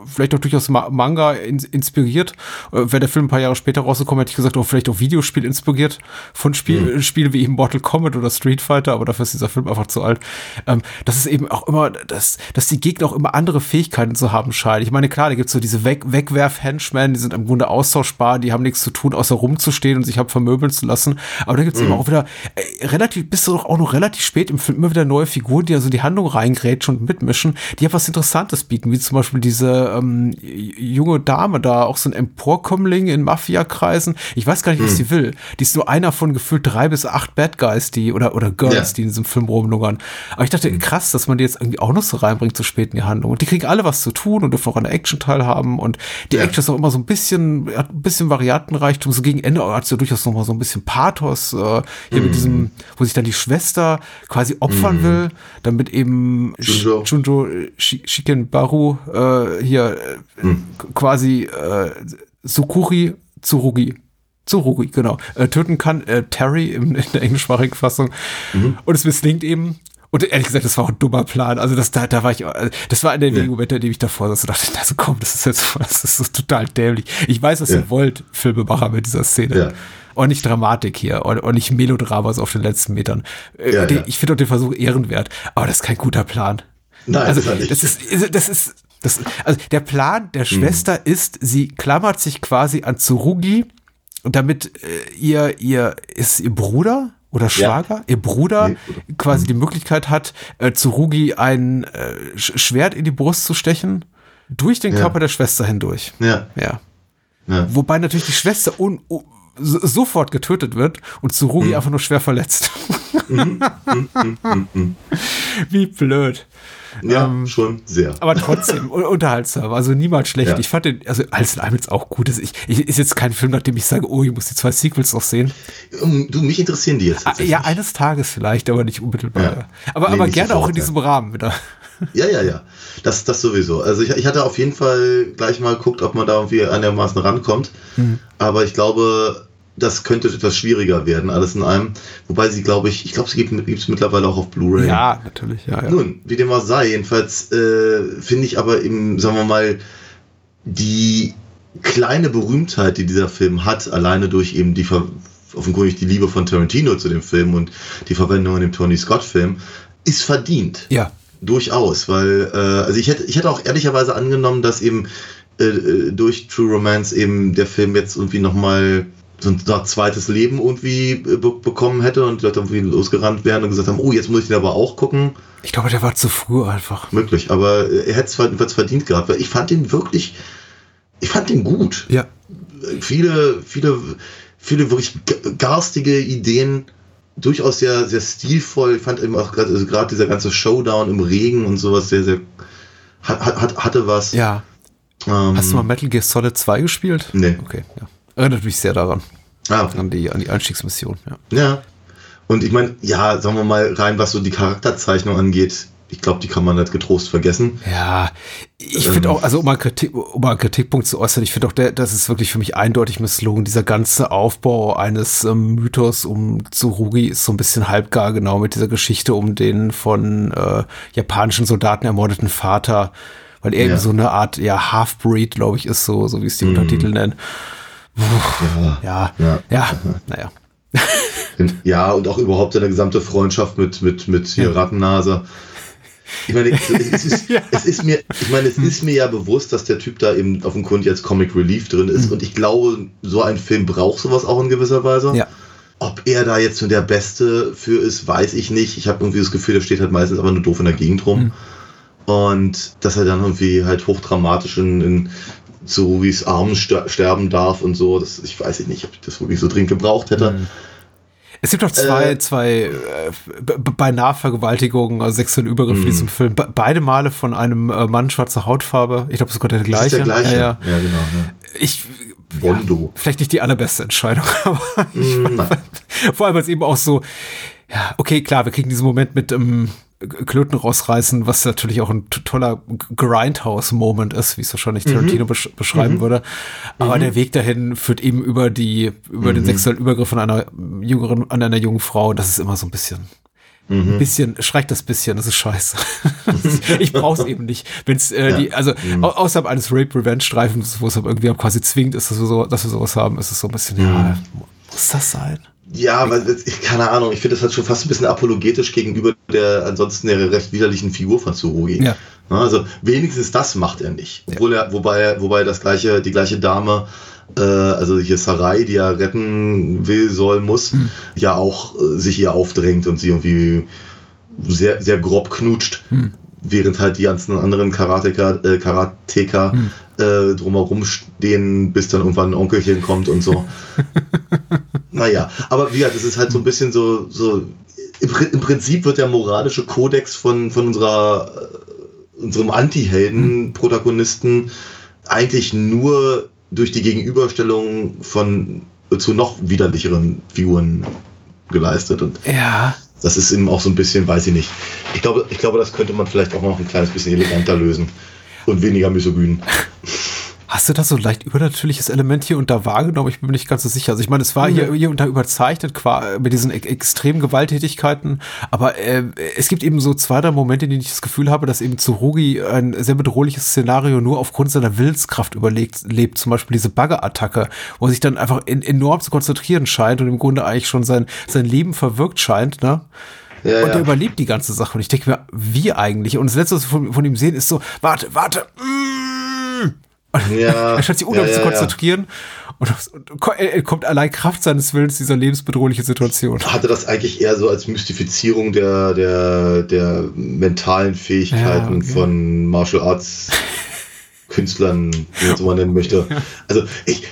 vielleicht auch durchaus Ma Manga in inspiriert. Äh, Wäre der Film ein paar Jahre später rausgekommen, hätte ich gesagt, auch vielleicht auch Videospiel inspiriert von Spiel, Spielen wie eben Mortal Kombat oder Street Fighter, aber dafür ist dieser Film einfach zu alt. Ähm, das ist eben auch immer, dass, dass die Gegner auch immer andere Fähigkeiten zu haben scheinen. Ich meine, klar, da gibt's so diese Weg Wegwerf-Henchmen, die sind im Grunde austauschbar, die haben nichts zu tun, außer rumzustehen und sich haben vermöbeln zu lassen. Aber da gibt's eben auch wieder äh, relativ, bist du doch auch noch relativ spät im Film immer wieder neue Figuren, die also die Handlung reingrätschen und mitmischen, die ja was Interessantes bieten, wie zum Beispiel diese ähm, junge Dame da, auch so ein Emporkommling in Mafia-Kreisen. Ich weiß gar nicht, was sie will. Die ist nur einer von gefühlt drei bis acht Bad Guys, die oder, oder Girls, Ja. die in diesem Film rumlungern. Aber ich dachte, krass, dass man die jetzt irgendwie auch noch so reinbringt zu spät in die Handlung. Und die kriegen alle was zu tun und dürfen auch an der Action teilhaben. Und die Ja. Action ist auch immer so ein bisschen, hat ein bisschen Variantenreichtum. So gegen Ende hat sie ja durchaus noch mal so ein bisschen Pathos. Äh, hier mit diesem, wo sich dann die Schwester quasi opfern will, damit eben Junjo. Junjo äh, Shi- Shikenbaru äh, hier äh, quasi äh, Sukuri Tsurugi Tsurugi, genau, äh, töten kann, äh, Terry in, in der englischsprachigen Fassung. Und es misslingt eben. Und ehrlich gesagt, das war auch ein dummer Plan. Also das, da, da war ich, äh, das war einer der Ja. wenigen Momente, in dem ich davor saß und dachte, also komm, das ist jetzt, das ist so total dämlich. Ich weiß, was Ja. ihr wollt, Filmemacher mit dieser Szene. Ja. Und nicht Dramatik hier und, und nicht Melodrama so auf den letzten Metern. Äh, Ja, den. Ich finde auch den Versuch ehrenwert, aber das ist kein guter Plan. Nein, also, das das ist, das ist, das, also der Plan der Schwester ist, sie klammert sich quasi an Tsurugi, damit äh, ihr, ihr, ist ihr Bruder oder Schwager, ihr Bruder Nee, quasi die Möglichkeit hat, äh, Tsurugi ein äh, Sch- Schwert in die Brust zu stechen. Durch den Ja. Körper der Schwester hindurch. Ja. Ja. Ja. Wobei natürlich die Schwester un, un, so- sofort getötet wird und Tsurugi Mhm. einfach nur schwer verletzt. Wie blöd. Ja, Ähm, schon sehr. Aber trotzdem un- unterhaltsam, also niemals schlecht. Ja. Ich fand den, also alles in allem jetzt auch gut. Ich, ich, ist jetzt kein Film, nachdem ich sage, oh, ich muss die zwei Sequels noch sehen. Um, du, mich interessieren die jetzt Ah, ja, eines Tages vielleicht, aber nicht unmittelbar. Ja. Aber, Nee, aber gerne sofort, auch in ja. diesem Rahmen wieder. Ja, ja, ja. Das, das sowieso. Also ich, ich hatte auf jeden Fall gleich mal geguckt, ob man da irgendwie einigermaßen rankommt. Mhm. Aber ich glaube, das könnte etwas schwieriger werden, alles in allem. Wobei sie, glaube ich, ich glaube, sie gibt es mittlerweile auch auf Blu-ray. Ja, natürlich, ja, ja. Nun, wie dem auch sei, jedenfalls äh, finde ich aber im, sagen wir mal, die kleine Berühmtheit, die dieser Film hat, alleine durch eben die offenkundig die Liebe von Tarantino zu dem Film und die Verwendung in dem Tony Scott-Film, ist verdient. Ja. Durchaus, weil, äh, also ich hätte, ich hätte auch ehrlicherweise angenommen, dass eben äh, äh, durch True Romance eben der Film jetzt irgendwie nochmal so ein so ein zweites Leben irgendwie äh, be bekommen hätte und die Leute irgendwie losgerannt wären und gesagt haben, oh, jetzt muss ich den aber auch gucken. Ich glaube, der war zu früh einfach. Möglich, aber äh, er hätte es verdient gehabt, weil ich fand den wirklich, ich fand den gut. Ja. Viele, viele, viele wirklich garstige Ideen, durchaus sehr, sehr stilvoll. Ich fand eben auch gerade also dieser ganze Showdown im Regen und sowas sehr, sehr, hat, hat, hatte was. Ja. Ähm, Hast du mal Metal Gear Solid 2 gespielt? Nee. Okay, ja. Erinnert mich sehr daran. Ah. An die, an die Einstiegsmission, ja. Ja. Und ich meine, ja, sagen wir mal rein, was so die Charakterzeichnung angeht, ich glaube, die kann man nicht getrost vergessen. Ja, ich finde auch, also um mal, Kritik, um mal einen Kritikpunkt zu äußern, ich finde auch, der, das ist wirklich für mich eindeutig misslungen. Dieser ganze Aufbau eines ähm, Mythos um Tsurugi ist so ein bisschen halbgar, genau mit dieser Geschichte um den von äh, japanischen Soldaten ermordeten Vater, weil er Ja. eben so eine Art ja, Half-Breed, glaube ich, ist, so, so wie es die Untertitel nennen. Ja. Ja, Ja. ja, naja. Ja, und auch überhaupt seine gesamte Freundschaft mit, mit, mit hier Rattennase. Ich meine, es ist, es ist mir, ich meine, es ist mir ja bewusst, dass der Typ da eben auf dem Grund jetzt Comic Relief drin ist. Und ich glaube, so ein Film braucht sowas auch in gewisser Weise. Ja. Ob er da jetzt so der Beste für ist, weiß ich nicht. Ich habe irgendwie das Gefühl, der steht halt meistens aber nur doof in der Gegend rum. Und dass er dann irgendwie halt hochdramatisch in, in Tsurugis Armen ster sterben darf und so, das, ich weiß nicht, ob ich das wirklich so dringend gebraucht hätte. Es gibt noch zwei, Äh, zwei äh, b- b- beinahe Vergewaltigungen, also sexuelle Übergriffe in diesem Film. Be beide Male von einem äh, Mann schwarzer Hautfarbe. Ich glaube, sogar der Das gleiche. ist der gleiche. Ja, ja. ja genau. Ja. Ich, Bondo. vielleicht nicht die allerbeste Entscheidung, aber ich, Mm, nein. vor allem als eben auch so, ja, okay, klar, wir kriegen diesen Moment mit ähm, Klöten rausreißen, was natürlich auch ein toller Grindhouse-Moment ist, wie es wahrscheinlich Mhm. Tarantino besch beschreiben würde. Aber der Weg dahin führt eben über die, über Mhm. den sexuellen Übergriff an einer jüngeren, an einer jungen Frau. Und das ist immer so ein bisschen, Mhm. ein bisschen, schreckt das bisschen, das ist scheiße. Ich brauch's eben nicht. Wenn's, äh, Ja. die, also, au außerhalb eines Rape-Revenge-Streifens, wo es aber irgendwie quasi zwingend ist, dass wir, so, dass wir sowas haben, ist es so ein bisschen, Mhm. ja, muss das sein? Ja, weil keine Ahnung, ich finde das halt schon fast ein bisschen apologetisch gegenüber der ansonsten ja recht widerlichen Figur von Tsurugi. Ja. Also wenigstens das macht er nicht. Obwohl er, wobei, wobei das gleiche, die gleiche Dame, äh, also hier Sarai, die er retten will, soll, muss, Hm. ja auch äh, sich ihr aufdrängt und sie irgendwie sehr, sehr grob knutscht. Hm. Während halt die ganzen anderen Karateka, äh, Karateka Hm. äh, drumherum stehen, bis dann irgendwann ein Onkelchen kommt und so. Naja, aber wie gesagt, es ist halt so ein bisschen so, so im, Pri- im Prinzip wird der moralische Kodex von, von unserer, äh, unserem Anti-Helden-Protagonisten eigentlich nur durch die Gegenüberstellung von zu noch widerlicheren Figuren geleistet. Und Ja. das ist eben auch so ein bisschen, weiß ich nicht. Ich glaube, ich glaube, das könnte man vielleicht auch noch ein kleines bisschen eleganter lösen. Und weniger misogyn. Hast du da so leicht übernatürliches Element hier und da wahrgenommen? Ich bin mir nicht ganz so sicher. Also ich meine, es war hier, hier und da überzeichnet qua- mit diesen ex extremen Gewalttätigkeiten, aber äh, es gibt eben so zwei, drei Momente, in denen ich das Gefühl habe, dass eben Tsurugi ein sehr bedrohliches Szenario nur aufgrund seiner Willenskraft überlegt, lebt. Zum Beispiel diese Bagger-Attacke, wo er sich dann einfach in, enorm zu konzentrieren scheint und im Grunde eigentlich schon sein, sein Leben verwirkt scheint, ne? Ja, und ja. er überlebt die ganze Sache. Und ich denke mir, wie eigentlich? Und das Letzte, was wir von, von ihm sehen, ist so, warte, warte. Mm. Ja, er scheint sich unglaublich ja, zu ja, ja. konzentrieren. Und, und ko- kommt allein Kraft seines Willens dieser lebensbedrohliche Situation. hatte das eigentlich eher so als Mystifizierung der, der, der mentalen Fähigkeiten okay. von Martial Arts Künstlern, wie man es mal nennen möchte. Also ich,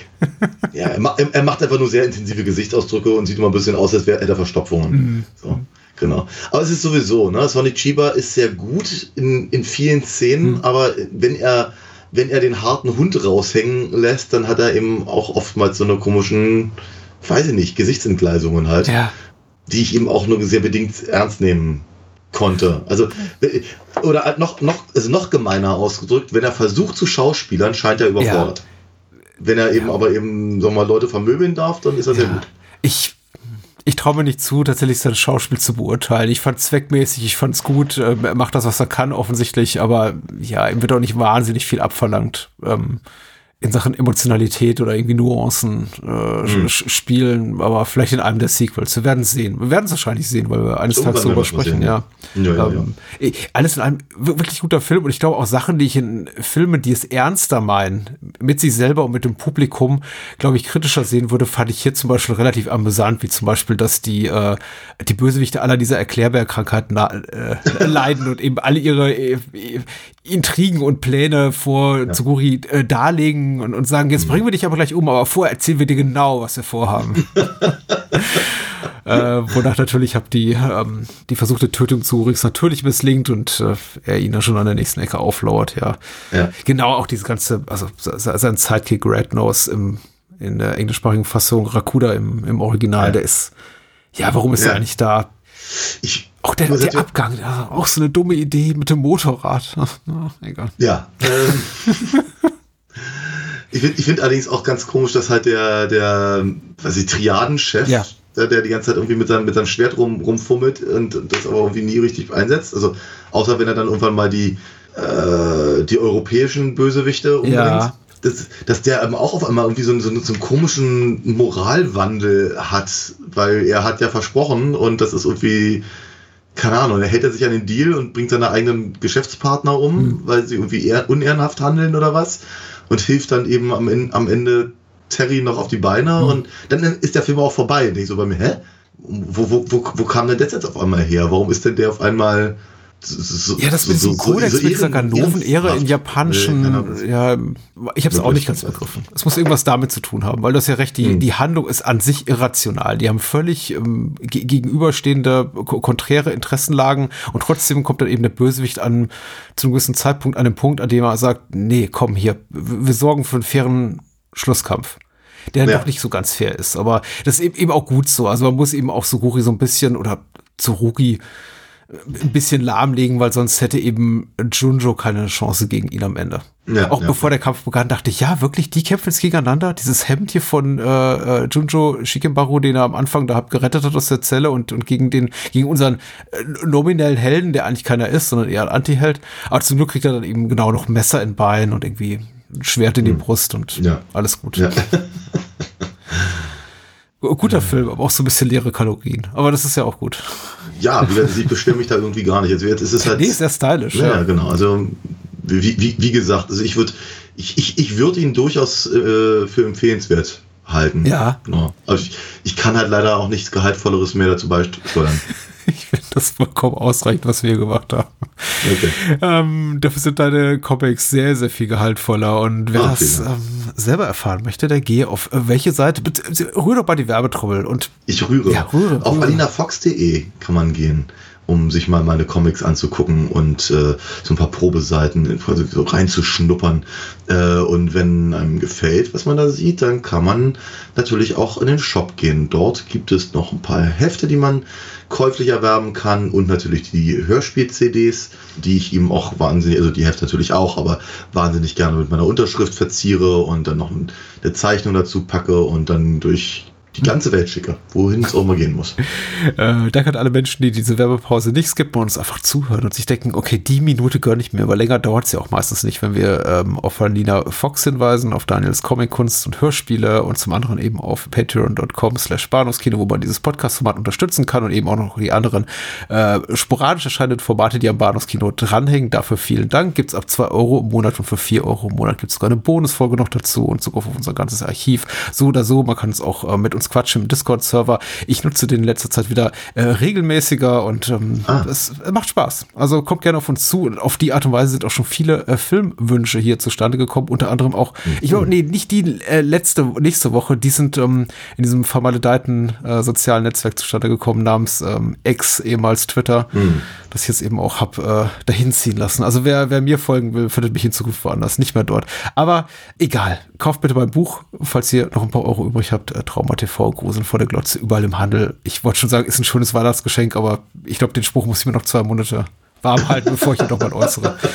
ja, er, ma- er macht einfach nur sehr intensive Gesichtsausdrücke und sieht immer ein bisschen aus, als wäre er Verstopfungen. So, genau. Aber es ist sowieso, ne? Sonny Chiba ist sehr gut in, in vielen Szenen, aber wenn er wenn er den harten Hund raushängen lässt, dann hat er eben auch oftmals so eine komischen, weiß ich nicht, Gesichtsentgleisungen halt Ja. die ich eben auch nur sehr bedingt ernst nehmen konnte. Also oder halt noch noch also noch gemeiner ausgedrückt, wenn er versucht zu schauspielern, scheint er überfordert. Wenn er eben aber eben wir mal Leute vermöbeln darf, dann ist das sehr Ja. gut. Ich, ich traue mir nicht zu, tatsächlich sein Schauspiel zu beurteilen. Ich fand es zweckmäßig, ich fand es gut. Ähm, er macht das, was er kann, offensichtlich, aber ja, ihm wird auch nicht wahnsinnig viel abverlangt. Ähm, in Sachen Emotionalität oder irgendwie Nuancen äh, sch- spielen, aber vielleicht in einem der Sequels. Wir werden es sehen. Wir werden es wahrscheinlich sehen, weil wir eines Irgendwann Tages darüber sprechen, sehen, ja. ja. Ja, ja, ähm, eh, Alles in einem wir- wirklich guter Film und ich glaube auch Sachen, die ich in Filmen, die es ernster meinen, mit sich selber und mit dem Publikum, glaube ich, kritischer sehen würde, fand ich hier zum Beispiel relativ amüsant, wie zum Beispiel, dass die, äh, die Bösewichte aller dieser Erklärbär-Krankheiten äh, leiden und eben alle ihre äh, äh, Intrigen und Pläne vor Tsuguri äh, darlegen und, und sagen, Mhm. jetzt bringen wir dich aber gleich um, aber vorher erzählen wir dir genau, was wir vorhaben. äh, wonach natürlich hab die, ähm, die versuchte Tötung zu Rix natürlich misslingt und äh, er ihn dann schon an der nächsten Ecke auflauert, ja. Ja. Genau, auch diese ganze, also se- se- sein Sidekick Red Nose im, in der englischsprachigen Fassung, Rakuda im, im Original, Ja. der ist, ja, warum ist Ja. er eigentlich da? Ich Auch der, der Abgang, ja, auch so eine dumme Idee mit dem Motorrad. Ja, egal. Ja. Ähm, ich finde ich find allerdings auch ganz komisch, dass halt der, der was ich, Triadenchef, Ja. der, der die ganze Zeit irgendwie mit seinem, mit seinem Schwert rum, rumfummelt und das aber irgendwie nie richtig einsetzt. Also, außer wenn er dann irgendwann mal die, äh, die europäischen Bösewichte umbringt. Ja. Dass, dass der eben auch auf einmal irgendwie so, einen- so, so einen komischen Moralwandel hat, weil er hat ja versprochen und das ist irgendwie, keine Ahnung, er hält er sich an den Deal und bringt seine eigenen Geschäftspartner um, weil sie irgendwie unehrenhaft handeln oder was und hilft dann eben am, am Ende Terry noch auf die Beine und dann ist der Film auch vorbei. Und ich so bei mir, hä? Wo, wo, wo, wo kam denn das jetzt auf einmal her? Warum ist denn der auf einmal so, Ja, das mit diesem Kodex, mit dieser Ganoven-Ära in japanischen, Nee, ja, ich habe es auch nicht ganz begriffen. Es muss irgendwas damit zu tun haben, weil das ja recht, die, die Handlung ist an sich irrational. Die haben völlig ähm, ge gegenüberstehende, ko konträre Interessenlagen und trotzdem kommt dann eben der Bösewicht an, zu einem gewissen Zeitpunkt an den Punkt, an dem er sagt, nee, komm hier, wir sorgen für einen fairen Schlusskampf. Der Ja. doch nicht so ganz fair ist, aber das ist eben, eben auch gut so. Also man muss eben auch Suguri so ein bisschen oder Tsurugi ein bisschen lahmlegen, weil sonst hätte eben Junjo keine Chance gegen ihn am Ende. Ja, auch ja. bevor der Kampf begann, dachte ich, ja, wirklich, die kämpfen jetzt gegeneinander. Dieses Hemd hier von äh, äh, Junjo Shikembaru, den er am Anfang da hab gerettet hat aus der Zelle und, und gegen den, gegen unseren äh, nominellen Helden, der eigentlich keiner ist, sondern eher ein Anti-Held. Aber zum Glück kriegt er dann eben genau noch Messer in Bein und irgendwie ein Schwert in die Brust und Hm. Ja. alles gut. Ja. Guter Film, aber auch so ein bisschen leere Kalorien. Aber das ist ja auch gut. Ja, wie gesagt, ich bestimme mich da irgendwie gar nicht. Also jetzt ist es halt. Nee, ist sehr stylisch. Ja, ja. genau. Also wie, wie, wie gesagt, also ich würde ich, ich, ich würde ihn durchaus äh, für empfehlenswert halten. Ja. Genau. Also ich, ich kann halt leider auch nichts Gehaltvolleres mehr dazu beisteuern. Ich finde das vollkommen ausreichend, was wir gemacht haben. Okay. Ähm, dafür sind deine Comics sehr, sehr viel gehaltvoller. Und wer Ah, das ähm, selber erfahren möchte, der gehe auf äh, welche Seite. Bitte, rühr doch mal die Werbetrommel und Ich rühre. Ja, rühre, Auf rühre. alinafox.de kann man gehen, um sich mal meine Comics anzugucken und äh, so ein paar Probeseiten so reinzuschnuppern. Äh, und wenn einem gefällt, was man da sieht, dann kann man natürlich auch in den Shop gehen. Dort gibt es noch ein paar Hefte, die man käuflich erwerben kann und natürlich die Hörspiel-CDs, die ich ihm auch wahnsinnig, also die Hefte natürlich auch, aber wahnsinnig gerne mit meiner Unterschrift verziere und dann noch eine Zeichnung dazu packe und dann durch die ganze Welt schicke, wohin es auch mal gehen muss. äh, danke an alle Menschen, die diese Werbepause nicht skippen und uns einfach zuhören und sich denken, okay, die Minute gönne ich mir, aber länger dauert es ja auch meistens nicht, wenn wir ähm, auf Alina Fox hinweisen, auf Daniels Comic-Kunst und Hörspiele und zum anderen eben auf patreon.com slash Bahnhofskino, wo man dieses Podcast-Format unterstützen kann und eben auch noch die anderen äh, sporadisch erscheinenden Formate, die am Bahnhofskino dranhängen. Dafür vielen Dank. Gibt's ab 2 Euro im Monat und für 4 Euro im Monat gibt's sogar eine Bonusfolge noch dazu und Zugriff auf unser ganzes Archiv. So oder so, man kann uns auch äh, mit uns quatschen im Discord-Server. Ich nutze den in letzter Zeit wieder äh, regelmäßiger und ähm, Ah. es macht Spaß. Also kommt gerne auf uns zu und auf die Art und Weise sind auch schon viele äh, Filmwünsche hier zustande gekommen, unter anderem auch, ich glaube, nee, nicht die äh, letzte, nächste Woche, die sind ähm, in diesem vermaledeiten äh, sozialen Netzwerk zustande gekommen, namens ähm, X, ehemals Twitter, das ich jetzt eben auch hab äh, dahin ziehen lassen. Also wer, wer mir folgen will, findet mich in Zukunft woanders, nicht mehr dort. Aber egal, kauft bitte mein Buch, falls ihr noch ein paar Euro übrig habt, äh, Trauma TV, Gruseln vor der Glotze, überall im Handel. Ich wollte schon sagen, ist ein schönes Weihnachtsgeschenk, aber ich glaube, den Spruch muss ich mir noch zwei Monate warm halten, bevor ich ihn nochmal äußere.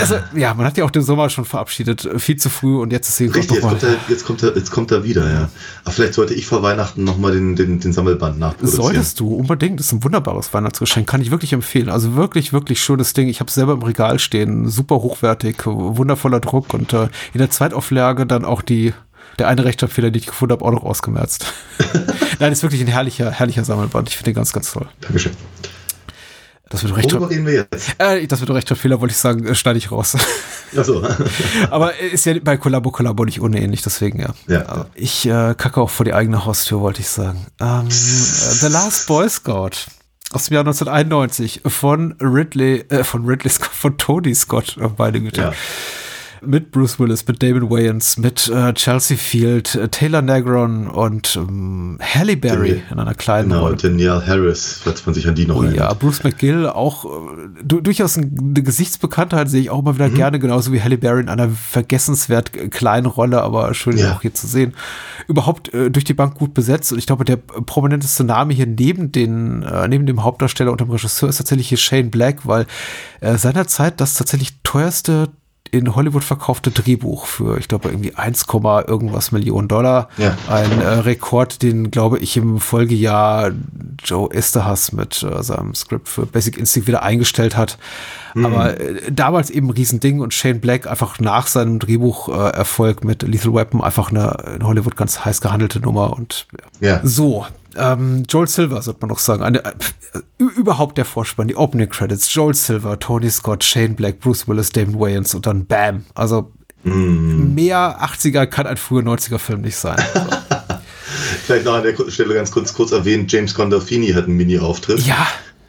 Also, ja, man hat ja auch den Sommer schon verabschiedet, äh, viel zu früh und jetzt ist sie Richtig, jetzt kommt, mal. er, jetzt, kommt er, jetzt kommt er wieder, ja. Aber vielleicht sollte ich vor Weihnachten nochmal den, den, den Sammelband nachproduzieren. Solltest du unbedingt, das ist ein wunderbares Weihnachtsgeschenk, kann ich wirklich empfehlen. Also wirklich, wirklich schönes Ding. Ich habe es selber im Regal stehen, super hochwertig, wundervoller Druck und äh, in der Zweitauflage dann auch die der eine Rechtschreibfehler, den ich gefunden habe, auch noch ausgemerzt. Nein, ist wirklich ein herrlicher, herrlicher Sammelband. Ich finde den ganz, ganz toll. Dankeschön. Das wird Worüber Rechtschreib reden wir jetzt? äh, das wird Rechtschreibfehler, wollte ich sagen, äh, schneide ich raus. Achso. Aber ist ja bei Kollabo Kollabo nicht unähnlich, deswegen ja. Ja. Aber Ich äh, kacke auch vor die eigene Haustür, wollte ich sagen. Ähm, äh, The Last Boy Scout aus dem Jahr 1991 von Ridley, äh, von Ridley Scott, von Tony Scott, meine Güte. Ja. Mit Bruce Willis, mit Damon Wayans, mit äh, Chelsea Field, äh, Taylor Negron und ähm, Halle Berry in einer kleinen Genau, Rolle. Danielle Harris, falls man sich an die noch Oh ja, erinnert. Bruce McGill auch äh, du, durchaus ein- eine Gesichtsbekanntheit sehe ich auch immer wieder Mhm. gerne, genauso wie Halle Berry in einer vergessenswert kleinen Rolle, aber schön Ja. auch hier zu sehen. Überhaupt äh, durch die Bank gut besetzt und ich glaube, der prominenteste Name hier neben den äh, neben dem Hauptdarsteller und dem Regisseur ist tatsächlich hier Shane Black, weil äh, seinerzeit das tatsächlich teuerste in Hollywood verkaufte Drehbuch für, ich glaube, irgendwie 1, irgendwas Millionen Dollar. Ja. Ein äh, Rekord, den, glaube ich, im Folgejahr Joe Esterhas mit äh, seinem Skript für Basic Instinct wieder eingestellt hat. Aber äh, damals eben ein Riesending und Shane Black einfach nach seinem Drehbucherfolg äh, Erfolg mit Lethal Weapon einfach eine in Hollywood ganz heiß gehandelte Nummer und. Ja. So, ähm, Joel Silver, sollte man noch sagen. Eine, äh, überhaupt der Vorspann, die Opening Credits. Joel Silver, Tony Scott, Shane Black, Bruce Willis, Damon Wayans und dann Bam. Also mehr 80er kann ein früher 90er Film nicht sein. Also, Vielleicht noch an der Stelle ganz kurz, kurz erwähnt, James Gandolfini hat einen Mini-Auftritt. ja,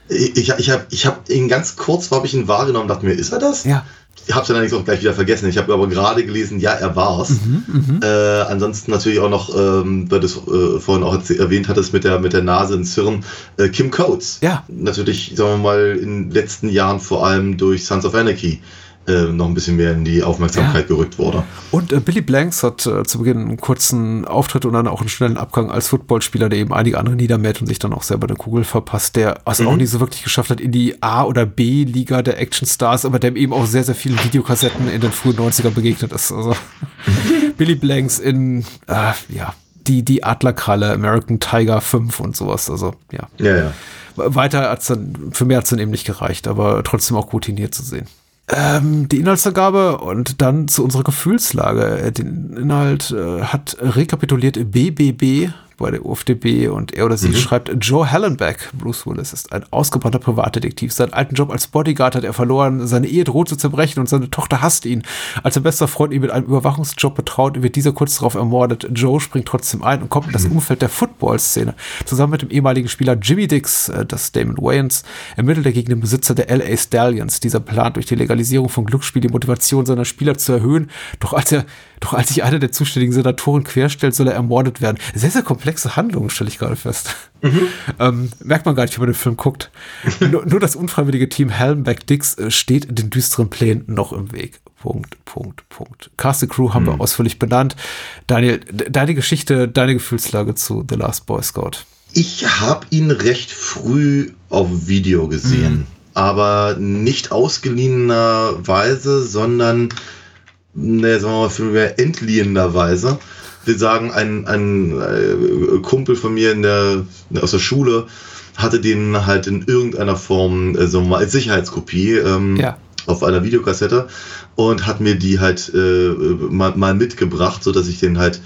Ich, ich, ich habe ich hab ihn ganz kurz, habe ich ihn wahrgenommen, dachte mir, ist er das? ja. Ich habe es dann allerdings auch gleich wieder vergessen. Ich habe aber gerade gelesen, ja, er war's. Mhm, äh, ansonsten natürlich auch noch, ähm, weil du es äh, vorhin auch erwähnt hattest, mit der, mit der Nase ins Hirn, äh, Kim Coates. Ja. Natürlich, sagen wir mal, in den letzten Jahren vor allem durch Sons of Anarchy äh, noch ein bisschen mehr in die Aufmerksamkeit gerückt wurde. Und äh, Billy Blanks hat äh, zu Beginn einen kurzen Auftritt und dann auch einen schnellen Abgang als Footballspieler, der eben einige andere niedermäht und sich dann auch selber eine Kugel verpasst, der es auch nie so wirklich geschafft hat in die A- oder B-Liga der Actionstars, aber dem eben auch sehr, sehr vielen Videokassetten in den frühen 90er begegnet ist. Also Billy Blanks in, äh, ja, die, die Adlerkralle, American Tiger 5 und sowas. Also, ja. Ja, ja. Weiter hat's dann, für mehr hat's dann eben nicht gereicht, aber trotzdem auch routiniert zu sehen. Ähm, die Inhaltsangabe und dann zu unserer Gefühlslage. Äh, Den Inhalt äh, hat rekapituliert BBB bei der UFDB und er oder sie schreibt, Joe Hallenbeck, Bruce Willis, ist ein ausgebrannter Privatdetektiv. Seinen alten Job als Bodyguard hat er verloren, seine Ehe droht zu zerbrechen und seine Tochter hasst ihn. Als sein bester Freund ihn mit einem Überwachungsjob betraut, wird dieser kurz darauf ermordet. Joe springt trotzdem ein und kommt in das Umfeld der Football-Szene. Zusammen mit dem ehemaligen Spieler Jimmy Dix, äh, das Damon Wayans, ermittelt er gegen den Besitzer der LA Stallions. Dieser plant durch die Legalisierung von Glücksspiel die Motivation seiner Spieler zu erhöhen. Doch als er, doch als sich einer der zuständigen Senatoren querstellt, soll er ermordet werden. Sehr, sehr komplexe Handlung, stelle ich gerade fest. Ähm, merkt man gar nicht, wenn man den Film guckt. nur, nur das unfreiwillige Team Helmbeck-Dix äh, steht den düsteren Plänen noch im Weg. Punkt, Punkt, Punkt. Cast and Crew haben wir ausführlich benannt. Daniel, de- deine Geschichte, deine Gefühlslage zu The Last Boy Scout. Ich habe ihn recht früh auf Video gesehen, aber nicht ausgeliehenerweise, sondern, ne, sagen wir mal, vielmehr entliehenerweise. Wir sagen, ein, ein äh, Kumpel von mir in der, aus der Schule hatte den halt in irgendeiner Form, äh, sagen wir mal, als Sicherheitskopie ähm, Ja. auf einer Videokassette und hat mir die halt äh, mal, mal mitgebracht, so dass ich den halt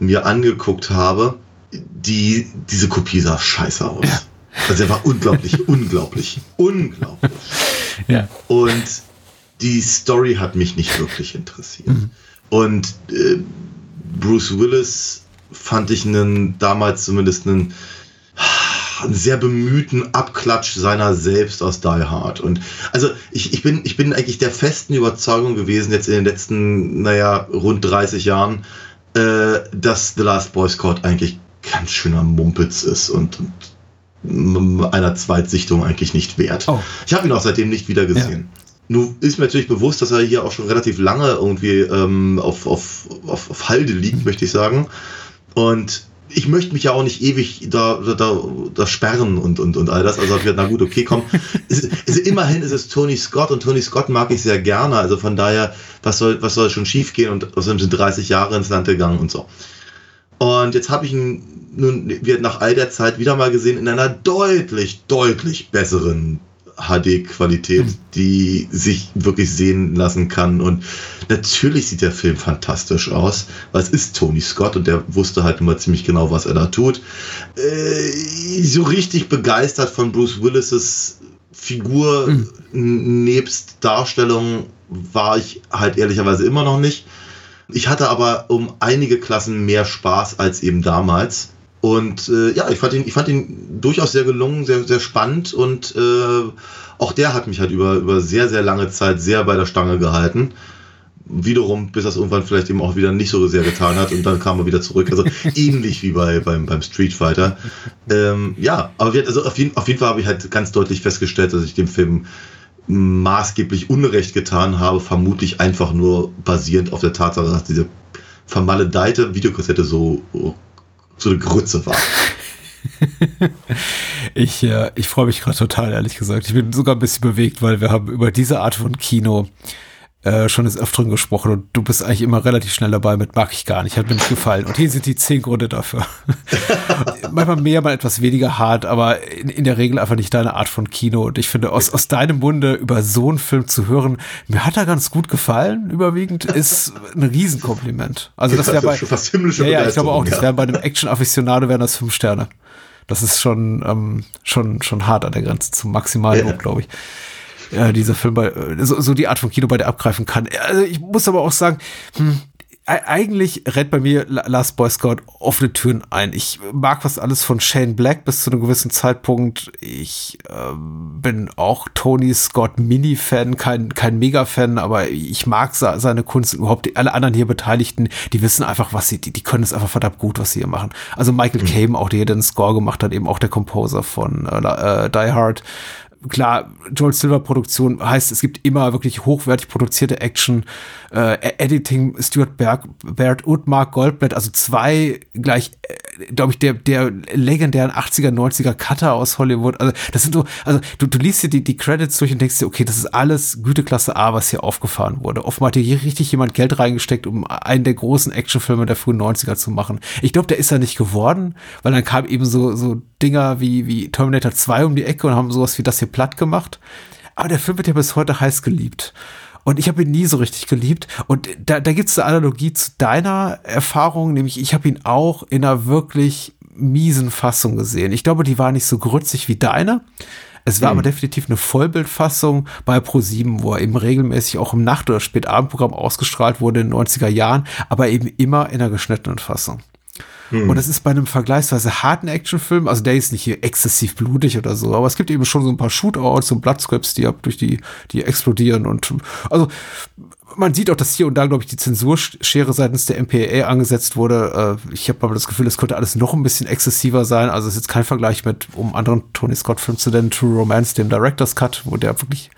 mir angeguckt habe. Die, diese Kopie sah scheiße aus. Also er war unglaublich, unglaublich, unglaublich. Ja. Und die Story hat mich nicht wirklich interessiert. Und äh, Bruce Willis fand ich einen, damals zumindest einen, einen sehr bemühten Abklatsch seiner selbst aus Die Hard. Und also ich, ich, bin, ich bin eigentlich der festen Überzeugung gewesen, jetzt in den letzten, naja, rund 30 Jahren, äh, dass The Last Boy Scout eigentlich ganz schöner Mumpitz ist und, und einer Zweitsichtung eigentlich nicht wert. Oh. Ich habe ihn auch seitdem nicht wieder gesehen. Ja. Nun ist mir natürlich bewusst, dass er hier auch schon relativ lange irgendwie ähm, auf, auf, auf, auf Halde liegt, möchte ich sagen. Und ich möchte mich ja auch nicht ewig da, da, da sperren und, und, und all das. Also ich na gut, okay, komm. es, es, immerhin ist es Tony Scott und Tony Scott mag ich sehr gerne. Also von daher, was soll, was soll schon schief gehen? Und außerdem sind 30 Jahre ins Land gegangen und so. Und jetzt habe ich ihn nun wird nach all der Zeit wieder mal gesehen in einer deutlich, deutlich besseren HD-Qualität, mhm. die sich wirklich sehen lassen kann. Und natürlich sieht der Film fantastisch aus, weil es ist Tony Scott und der wusste halt immer ziemlich genau, was er da tut. Äh, so richtig begeistert von Bruce Willis' Figur mhm. nebst Darstellung war ich halt ehrlicherweise immer noch nicht. Ich hatte aber um einige Klassen mehr Spaß als eben damals. Und äh, ja, ich fand ihn, ich fand ihn durchaus sehr gelungen, sehr, sehr spannend und äh, auch der hat mich halt über, über sehr, sehr lange Zeit sehr bei der Stange gehalten. Wiederum, bis das irgendwann vielleicht eben auch wieder nicht so sehr getan hat und dann kam er wieder zurück. Also ähnlich wie bei, beim, beim Street Fighter. Ähm, ja, aber wir, also auf jeden, auf jeden Fall habe ich halt ganz deutlich festgestellt, dass ich dem Film maßgeblich Unrecht getan habe, vermutlich einfach nur basierend auf der Tatsache, dass diese vermaledeite Videokassette so so eine Grütze war. ich äh, ich freue mich gerade total, ehrlich gesagt. Ich bin sogar ein bisschen bewegt, weil wir haben über diese Art von Kino äh, schon des Öfteren gesprochen und du bist eigentlich immer relativ schnell dabei mit mag ich gar nicht, hat mir nicht gefallen. Und hier sind die zehn Gründe dafür. Manchmal mehr, mal etwas weniger hart, aber in, in, der Regel einfach nicht deine Art von Kino. Und ich finde, aus, aus deinem Munde über so einen Film zu hören, mir hat er ganz gut gefallen, überwiegend, ist ein Riesenkompliment. Also das wäre bei, fast himmlische ja, ja, ich glaube auch, das wäre bei einem Action-Afficionado wären das fünf Sterne. Das ist schon, ähm, schon, schon hart an der Grenze zum Maximalen, ja. glaube ich äh, dieser Film bei, äh, so, so die Art von Kino bei der abgreifen kann. Also ich muss aber auch sagen, hm, eigentlich rennt bei mir Last Boy Scout offene Türen ein. Ich mag was alles von Shane Black bis zu einem gewissen Zeitpunkt. Ich äh, bin auch Tony Scott Mini-Fan, kein, kein Mega-Fan, aber ich mag seine Kunst überhaupt. Alle anderen hier Beteiligten, die wissen einfach, was sie, die, die können es einfach verdammt gut, was sie hier machen. Also Michael mhm. Caine, auch der hier den Score gemacht hat, eben auch der Composer von äh, Die Hard klar, Joel Silver Produktion heißt, es gibt immer wirklich hochwertig produzierte Action, äh, Editing Stuart Berg, Baird und Mark Goldblatt, also zwei gleich, äh, glaube ich, der, der legendären 80er, 90er Cutter aus Hollywood. Also das sind so, also du, du liest dir die, die Credits durch und denkst dir, okay, das ist alles Güteklasse A, was hier aufgefahren wurde. Offenbar hat hier richtig jemand Geld reingesteckt, um einen der großen Actionfilme der frühen 90er zu machen. Ich glaube, der ist ja nicht geworden, weil dann kam eben so, so Dinger wie, wie Terminator 2 um die Ecke und haben sowas wie das hier platt gemacht. Aber der Film wird ja bis heute heiß geliebt. Und ich habe ihn nie so richtig geliebt. Und da, da gibt es eine Analogie zu deiner Erfahrung, nämlich ich habe ihn auch in einer wirklich miesen Fassung gesehen. Ich glaube, die war nicht so grützig wie deine. Es war mhm. aber definitiv eine Vollbildfassung bei Pro7, wo er eben regelmäßig auch im Nacht- oder Spätabendprogramm ausgestrahlt wurde in den 90er Jahren, aber eben immer in einer geschnittenen Fassung. Hm. Und das ist bei einem vergleichsweise harten Actionfilm, also der ist nicht hier exzessiv blutig oder so, aber es gibt eben schon so ein paar Shootouts und Bloodscripts, die ab durch die, die explodieren und also man sieht auch, dass hier und da, glaube ich, die Zensurschere seitens der MPAA angesetzt wurde. Äh, ich habe aber das Gefühl, es könnte alles noch ein bisschen exzessiver sein. Also es ist jetzt kein Vergleich mit, um anderen Tony Scott-Filmen zu nennen, True Romance, dem Director's Cut, wo der wirklich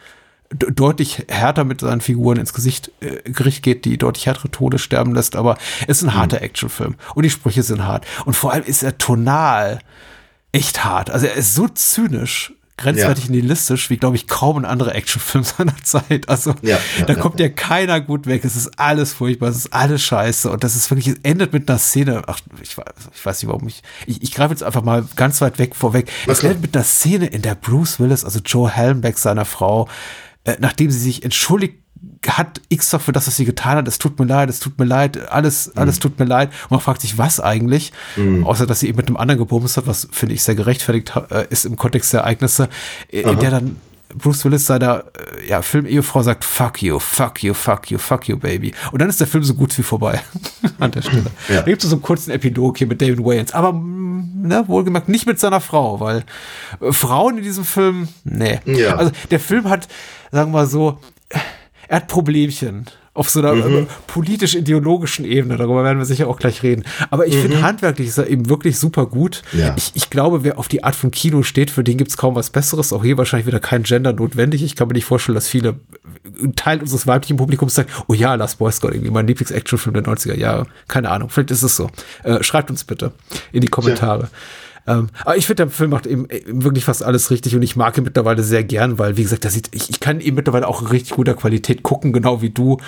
deutlich härter mit seinen Figuren ins Gesicht äh, Gericht geht, die deutlich härtere Tode sterben lässt, aber es ist ein mhm. harter Actionfilm und die Sprüche sind hart und vor allem ist er tonal echt hart. Also er ist so zynisch, grenzwertig ja. nihilistisch, wie glaube ich kaum ein anderer Actionfilm seiner Zeit. Also ja, ja, da kommt ja, keiner gut weg. Es ist alles furchtbar, es ist alles scheiße und das ist wirklich, es endet mit einer Szene. Ach, ich, ich weiß nicht, warum ich, ich, ich greife jetzt einfach mal ganz weit weg vorweg. Was es endet mit einer Szene, in der Bruce Willis, also Joe Helmbeck, seiner Frau, äh, nachdem sie sich entschuldigt hat X doch für das, was sie getan hat. Es tut mir leid, es tut mir leid, alles, mhm. alles tut mir leid. Und man fragt sich, was eigentlich? Mhm. Außer, dass sie eben mit einem anderen gebumst hat, was finde ich sehr gerechtfertigt äh, ist im Kontext der Ereignisse, äh, in der dann Bruce Willis seiner äh, ja, Filmehefrau sagt, fuck you, fuck you, fuck you, fuck you, baby. Und dann ist der Film so gut wie vorbei an der Stelle. Ja. Da gibt es so einen kurzen Epilog hier mit David Wayans, aber mm, ne, wohlgemerkt nicht mit seiner Frau, weil äh, Frauen in diesem Film, nee. Ja. Also der Film hat, sagen wir mal so, er hat Problemchen auf so einer äh, politisch-ideologischen Ebene. Darüber werden wir sicher auch gleich reden. Aber ich finde, handwerklich ist er eben wirklich super gut. Ja. Ich, ich glaube, wer auf die Art von Kino steht, für den gibt es kaum was Besseres. Auch hier wahrscheinlich wieder kein Gender notwendig. Ich kann mir nicht vorstellen, dass viele, ein Teil unseres weiblichen Publikums sagt, oh ja, Last Boy Scout, irgendwie mein Lieblings-Actionfilm der 90er Jahre. Keine Ahnung, vielleicht ist es so. Äh, schreibt uns bitte in die Kommentare. Ähm, aber ich finde, der Film macht eben, eben wirklich fast alles richtig und ich mag ihn mittlerweile sehr gern, weil, wie gesagt, der sieht, ich, ich kann ihn mittlerweile auch in richtig guter Qualität gucken, genau wie du.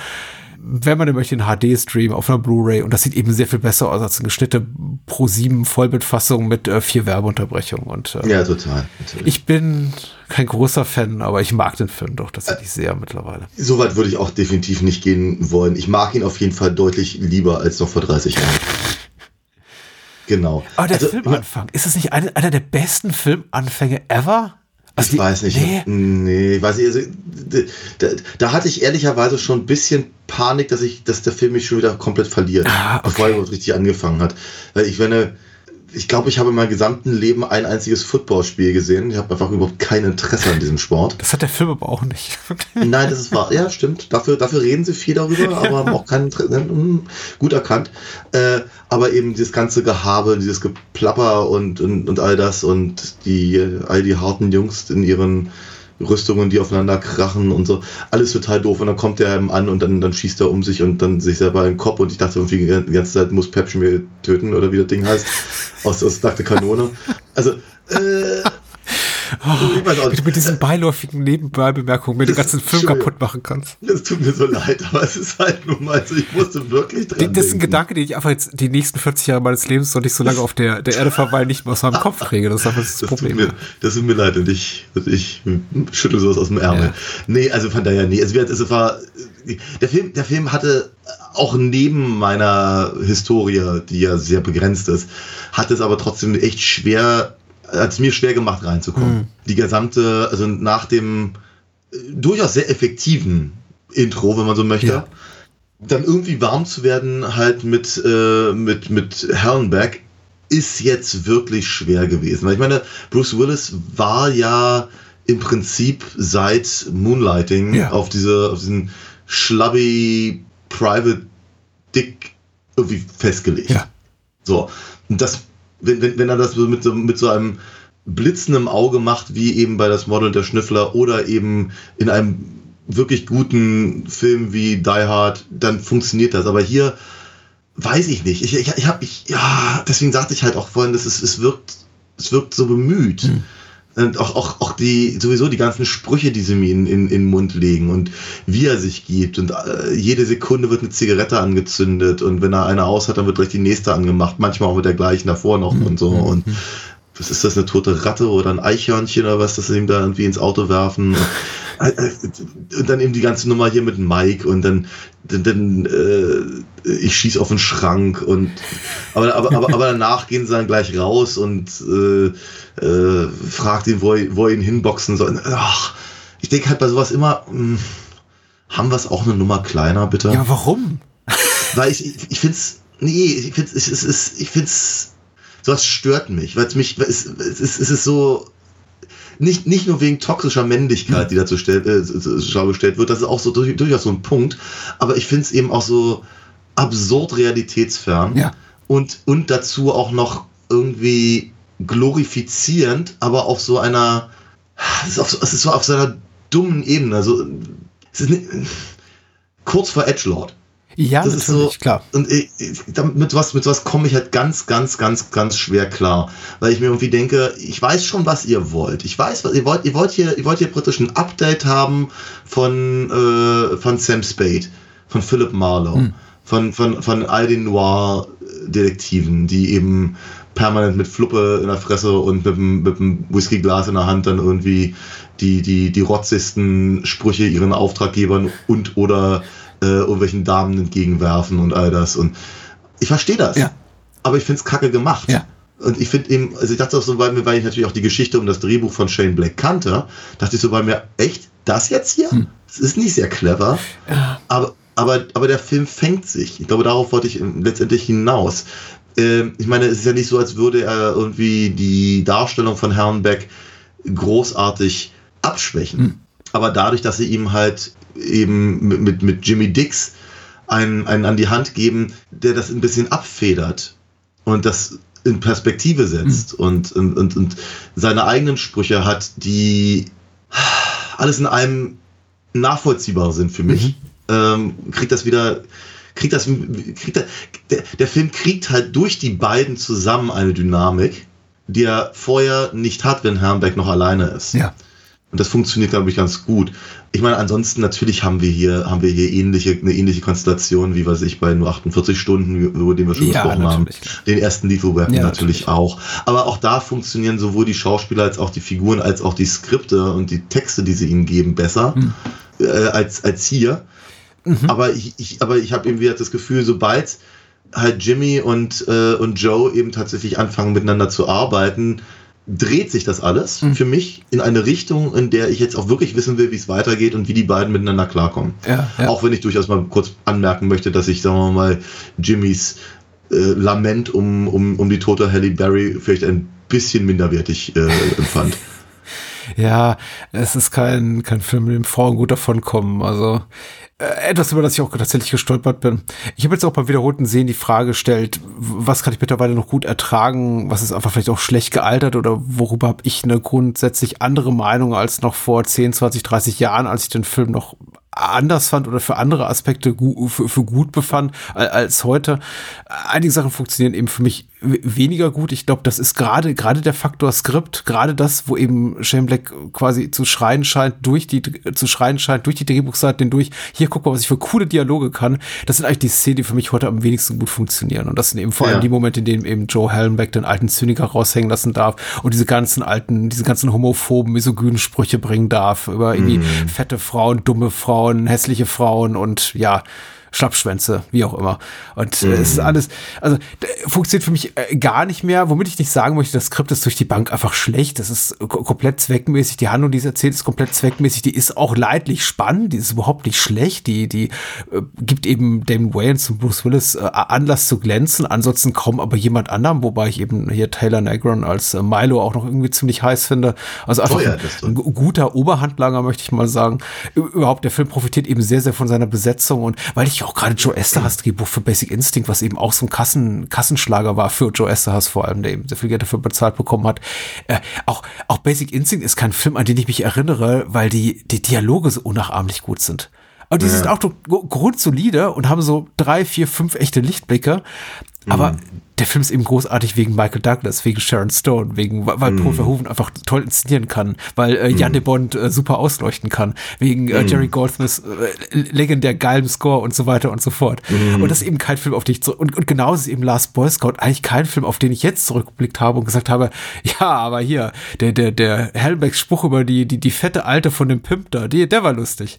Wenn man den möchte, in HD-Stream auf einer Blu-ray und das sieht eben sehr viel besser aus als eine geschnittene Pro 7 Vollbildfassung mit äh, vier Werbeunterbrechungen und äh, Ja, total. Natürlich. ich bin kein großer Fan, aber ich mag den Film doch tatsächlich sehr mittlerweile. Soweit würde ich auch definitiv nicht gehen wollen. Ich mag ihn auf jeden Fall deutlich lieber als noch vor 30 Jahren. Genau. Aber der Also, Filmanfang, ist es nicht einer, einer der besten Filmanfänge ever? Also Ich die- weiß nicht. Nee. Nee, ich weiß nicht. Also, da, da hatte ich ehrlicherweise schon ein bisschen Panik, dass ich, dass der Film mich schon wieder komplett verliert, Ah, okay. bevor er überhaupt richtig angefangen hat. Weil ich meine, ich glaube, ich habe in meinem gesamten Leben ein einziges Footballspiel gesehen. Ich habe einfach überhaupt kein Interesse an diesem Sport. Das hat der Film aber auch nicht. Nein, das ist wahr. Ja, stimmt. Dafür, dafür reden sie viel darüber, aber haben auch kein Interesse. Hm, Gut erkannt. Äh, aber eben dieses ganze Gehabe, dieses Geplapper und, und, und all das und die, all die harten Jungs in ihren Rüstungen, die aufeinander krachen und so. Alles total doof. Und dann kommt er eben an und dann, dann schießt er um sich und dann sich selber in den Kopf. Und ich dachte irgendwie die ganze Zeit, muss Pep schon wieder töten oder wie das Ding heißt. Aus, aus nackte Kanone. Also, äh, auch Wie du mit diesen beiläufigen Nebenbeibemerkungen mir den Das- ganzen Film kaputt machen kannst. Es tut mir so leid, aber es ist halt nun mal so, ich musste wirklich dran Das ist ein. Gedanke, den ich einfach jetzt die nächsten 40 Jahre meines Lebens noch nicht so lange auf der, der Erde verweilen, nicht mehr aus meinem Kopf kriege. Das ist einfach das Das tut, Problem. mir, das tut mir leid und ich, und ich schüttel sowas aus dem Ärmel. Ja. Nee, also von daher, nee, wird, es war, der Film, der Film hatte auch neben meiner Historie, die ja sehr begrenzt ist, hat es aber trotzdem echt schwer, hat es mir schwer gemacht reinzukommen. Die gesamte, also nach dem äh, durchaus sehr effektiven Intro, wenn man so möchte, Ja. dann irgendwie warm zu werden halt mit, äh, mit, mit Herrenberg ist jetzt wirklich schwer gewesen. Weil ich meine, Bruce Willis war ja im Prinzip seit Moonlighting Ja. auf diese, auf diesen schlubby Private Dick irgendwie festgelegt. Ja. So. Und das, wenn, wenn, wenn er das mit so, mit so einem blitzendem Auge macht, wie eben bei das Model der Schnüffler oder eben in einem wirklich guten Film wie Die Hard, dann funktioniert das. Aber hier weiß ich nicht. Ich, ich, ich habe, ich, ja, deswegen sagte ich halt auch vorhin, dass es, es wirkt, es wirkt so bemüht. Und auch, auch, auch die, sowieso die ganzen Sprüche, die sie mir in, in, in den Mund legen und wie er sich gibt. Und äh, jede Sekunde wird eine Zigarette angezündet und wenn er eine aus hat, dann wird gleich die nächste angemacht. Manchmal auch mit der gleichen davor noch und so. Und was ist das, eine tote Ratte oder ein Eichhörnchen oder was, das sie ihm da irgendwie ins Auto werfen? Und, äh, und dann eben die ganze Nummer hier mit Mike und dann, dann, dann äh, ich schieß auf den Schrank und aber, aber, aber, aber danach gehen sie dann gleich raus und äh, äh, fragt ihn, wo er, wo er ihn hinboxen soll. Ach, ich denke halt bei sowas immer, mh, haben wir es auch eine Nummer kleiner, bitte? Ja, warum? Weil ich, ich, ich finde es, nee, ich finde es, es ist, ich finde es, sowas stört mich, weil es mich, es, es, es ist so, nicht, nicht nur wegen toxischer Männlichkeit, die dazu stell, äh, zur Schau gestellt wird, das ist auch so durch, durchaus so ein Punkt, aber ich finde es eben auch so absurd realitätsfern Ja. und, und dazu auch noch irgendwie glorifizierend, aber auf so einer, es ist, auf, so- es ist so auf so einer dummen Ebene, also, es ist nicht, kurz vor Edgelord. Ja, Das ist so, klar. Und ich, ich- damit- mit was, mit was komme ich halt ganz, ganz, ganz, ganz schwer klar. Weil ich mir irgendwie denke, ich weiß schon, was ihr wollt. Ich weiß, was ihr wollt. Ihr wollt hier, ihr wollt hier praktisch ein Update haben von, äh, von Sam Spade, von Philip Marlowe, von, von, von all den Noir-Detektiven, die eben permanent mit Fluppe in der Fresse und mit dem, mit Whiskyglas in der Hand dann irgendwie die, die, die rotzigsten Sprüche ihren Auftraggebern und oder äh, irgendwelchen Damen entgegenwerfen und all das. Und ich verstehe das. Ja. Aber ich finde es kacke gemacht. Ja. Und ich finde eben, also ich dachte auch so bei mir, weil ich natürlich auch die Geschichte um das Drehbuch von Shane Black kannte, dachte ich so bei mir, echt, das jetzt hier? Hm. Das ist nicht sehr clever. Aber, aber, aber der Film fängt sich. Ich glaube, darauf wollte ich letztendlich hinaus. Ähm, ich meine, es ist ja nicht so, als würde er irgendwie die Darstellung von Herrn Beck großartig abschwächen. Hm. Aber dadurch, dass sie ihm halt eben mit, mit, mit Jimmy Dix einen, einen an die Hand geben, der das ein bisschen abfedert und das in Perspektive setzt und, und, und, und seine eigenen Sprüche hat, die alles in einem nachvollziehbar sind für mich, ähm, kriegt das wieder, kriegt das, kriegt der, der, der Film kriegt halt durch die beiden zusammen eine Dynamik, die er vorher nicht hat, wenn Herrenbeck noch alleine ist. Ja. Und das funktioniert, glaube ich, ganz gut. Ich meine, ansonsten natürlich haben wir hier, haben wir hier ähnliche, eine ähnliche Konstellation, wie weiß ich, bei nur 48 Stunden, über den wir schon Ja, gesprochen haben. natürlich. Den ersten Lethal Weapon Ja, natürlich auch. Aber auch da funktionieren sowohl die Schauspieler als auch die Figuren, als auch die Skripte und die Texte, die sie ihnen geben, besser Hm. äh, als, als hier. Mhm. Aber ich, ich, aber ich habe eben wieder das Gefühl, sobald halt Jimmy und, äh, und Joe eben tatsächlich anfangen miteinander zu arbeiten, dreht sich das alles Mhm. für mich in eine Richtung, in der ich jetzt auch wirklich wissen will, wie es weitergeht und wie die beiden miteinander klarkommen. Ja, ja. Auch wenn ich durchaus mal kurz anmerken möchte, dass ich, sagen wir mal, Jimmys äh, Lament um, um, um die tote Halle Berry vielleicht ein bisschen minderwertig äh, empfand. Ja, es ist kein, kein Film, mit dem Frauen gut davonkommen. Also äh, etwas, über das ich auch tatsächlich gestolpert bin. Ich habe jetzt auch beim wiederholten Sehen die Frage gestellt, was kann ich mittlerweile noch gut ertragen, was ist einfach vielleicht auch schlecht gealtert oder worüber habe ich eine grundsätzlich andere Meinung als noch vor 10, 20, 30 Jahren, als ich den Film noch anders fand oder für andere Aspekte gu für, für gut befand al- als heute. Einige Sachen funktionieren eben für mich weniger gut. Ich glaube, das ist gerade gerade der Faktor Skript, gerade das, wo eben Shane Black quasi zu schreien scheint durch die zu schreien scheint durch die Drehbuchseite hindurch. Hier guck mal, was ich für coole Dialoge kann. Das sind eigentlich die Szenen, die für mich heute am wenigsten gut funktionieren. Und das sind eben vor allem Ja. die Momente, in denen eben Joe Hallenbeck den alten Zyniker raushängen lassen darf und diese ganzen alten, diese ganzen homophoben, misogynen Sprüche bringen darf über irgendwie fette Frauen, dumme Frauen, hässliche Frauen und ja, Schlappschwänze, wie auch immer. Und äh, es ist alles, also funktioniert für mich äh, gar nicht mehr, womit ich nicht sagen möchte, das Skript ist durch die Bank einfach schlecht. Das ist ko komplett zweckmäßig. Die Handlung, die es erzählt, ist komplett zweckmäßig. Die ist auch leidlich spannend. Die ist überhaupt nicht schlecht. Die, die äh, gibt eben Damon Wayans und Bruce Willis äh, Anlass zu glänzen. Ansonsten kaum aber jemand anderem, wobei ich eben hier Taylor Negron als äh, Milo auch noch irgendwie ziemlich heiß finde. Also einfach Oh ja, ein, ein gu- guter Oberhandlanger, möchte ich mal sagen. Überhaupt, der Film profitiert eben sehr, sehr von seiner Besetzung und weil ich auch gerade Joe Esterhas Drehbuch für Basic Instinct, was eben auch so ein Kassen, Kassenschlager war für Joe Esterhas vor allem, der eben sehr viel Geld dafür bezahlt bekommen hat. Äh, auch, auch Basic Instinct ist kein Film, an den ich mich erinnere, weil die, die Dialoge so unnachahmlich gut sind. Aber die sind auch so gru- grundsolide und haben so drei, vier, fünf echte Lichtblicke. Aber der Film ist eben großartig wegen Michael Douglas, wegen Sharon Stone, wegen, weil weil Paul Verhoeven einfach toll inszenieren kann, weil äh, Jan de Bond äh, super ausleuchten kann, wegen äh, Jerry Goldsmiths äh, legendär geilem Score und so weiter und so fort. Und das ist eben kein Film, auf den ich zurück, und, und genauso ist eben Last Boy Scout eigentlich kein Film, auf den ich jetzt zurückgeblickt habe und gesagt habe, ja, aber hier, der, der, der Hellbecks Spruch über die, die, die fette Alte von dem Pimp da, die, der war lustig.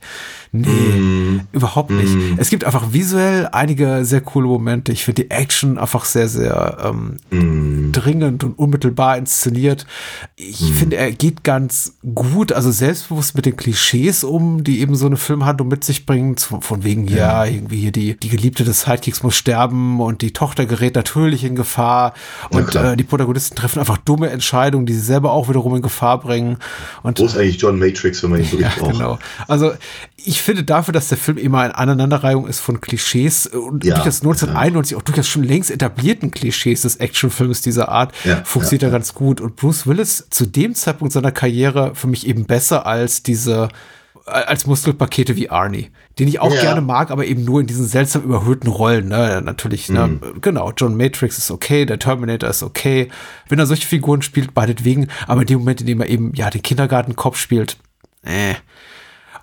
Nee, überhaupt nicht. Es gibt einfach visuell einige sehr coole Momente. Ich finde die Action einfach sehr, sehr ähm, dringend und unmittelbar inszeniert. Ich finde, er geht ganz gut, also selbstbewusst mit den Klischees um, die eben so eine Filmhandlung mit sich bringen. Von, wegen, ja, irgendwie hier die, die Geliebte des Sidekicks muss sterben und die Tochter gerät natürlich in Gefahr und äh, die Protagonisten treffen einfach dumme Entscheidungen, die sie selber auch wiederum in Gefahr bringen. Und Wo ist eigentlich John Matrix, wenn man ihn wirklich ja, braucht? genau. Also ich finde dafür, dass der Film immer eine Aneinanderreihung ist von Klischees und Ja, durchaus 1991 auch durchaus schon längst etablierten Klischees des Actionfilms dieser Art Ja, funktioniert ja, er ganz gut. Und Bruce Willis zu dem Zeitpunkt seiner Karriere für mich eben besser als diese als Muskelpakete wie Arnie, den ich auch Ja. gerne mag, aber eben nur in diesen seltsam überhöhten Rollen. Ne? Natürlich, ne? Mhm. genau. John Matrix ist okay, der Terminator ist okay. Wenn er solche Figuren spielt, meinetwegen, aber in dem Moment, in dem er eben ja den Kindergartenkopf spielt, äh.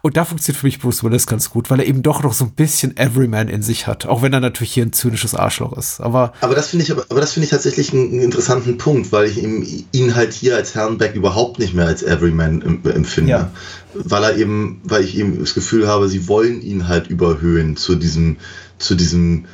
Und da funktioniert für mich Bruce Willis ganz gut, weil er eben doch noch so ein bisschen Everyman in sich hat. Auch wenn er natürlich hier ein zynisches Arschloch ist. Aber Aber das finde ich, aber, aber das finde ich tatsächlich einen, einen interessanten Punkt, weil ich ihm, ihn halt hier als Herrenbeck überhaupt nicht mehr als Everyman em- empfinde. Ja. Weil er eben, weil ich eben das Gefühl habe, sie wollen ihn halt überhöhen zu diesem, zu diesem,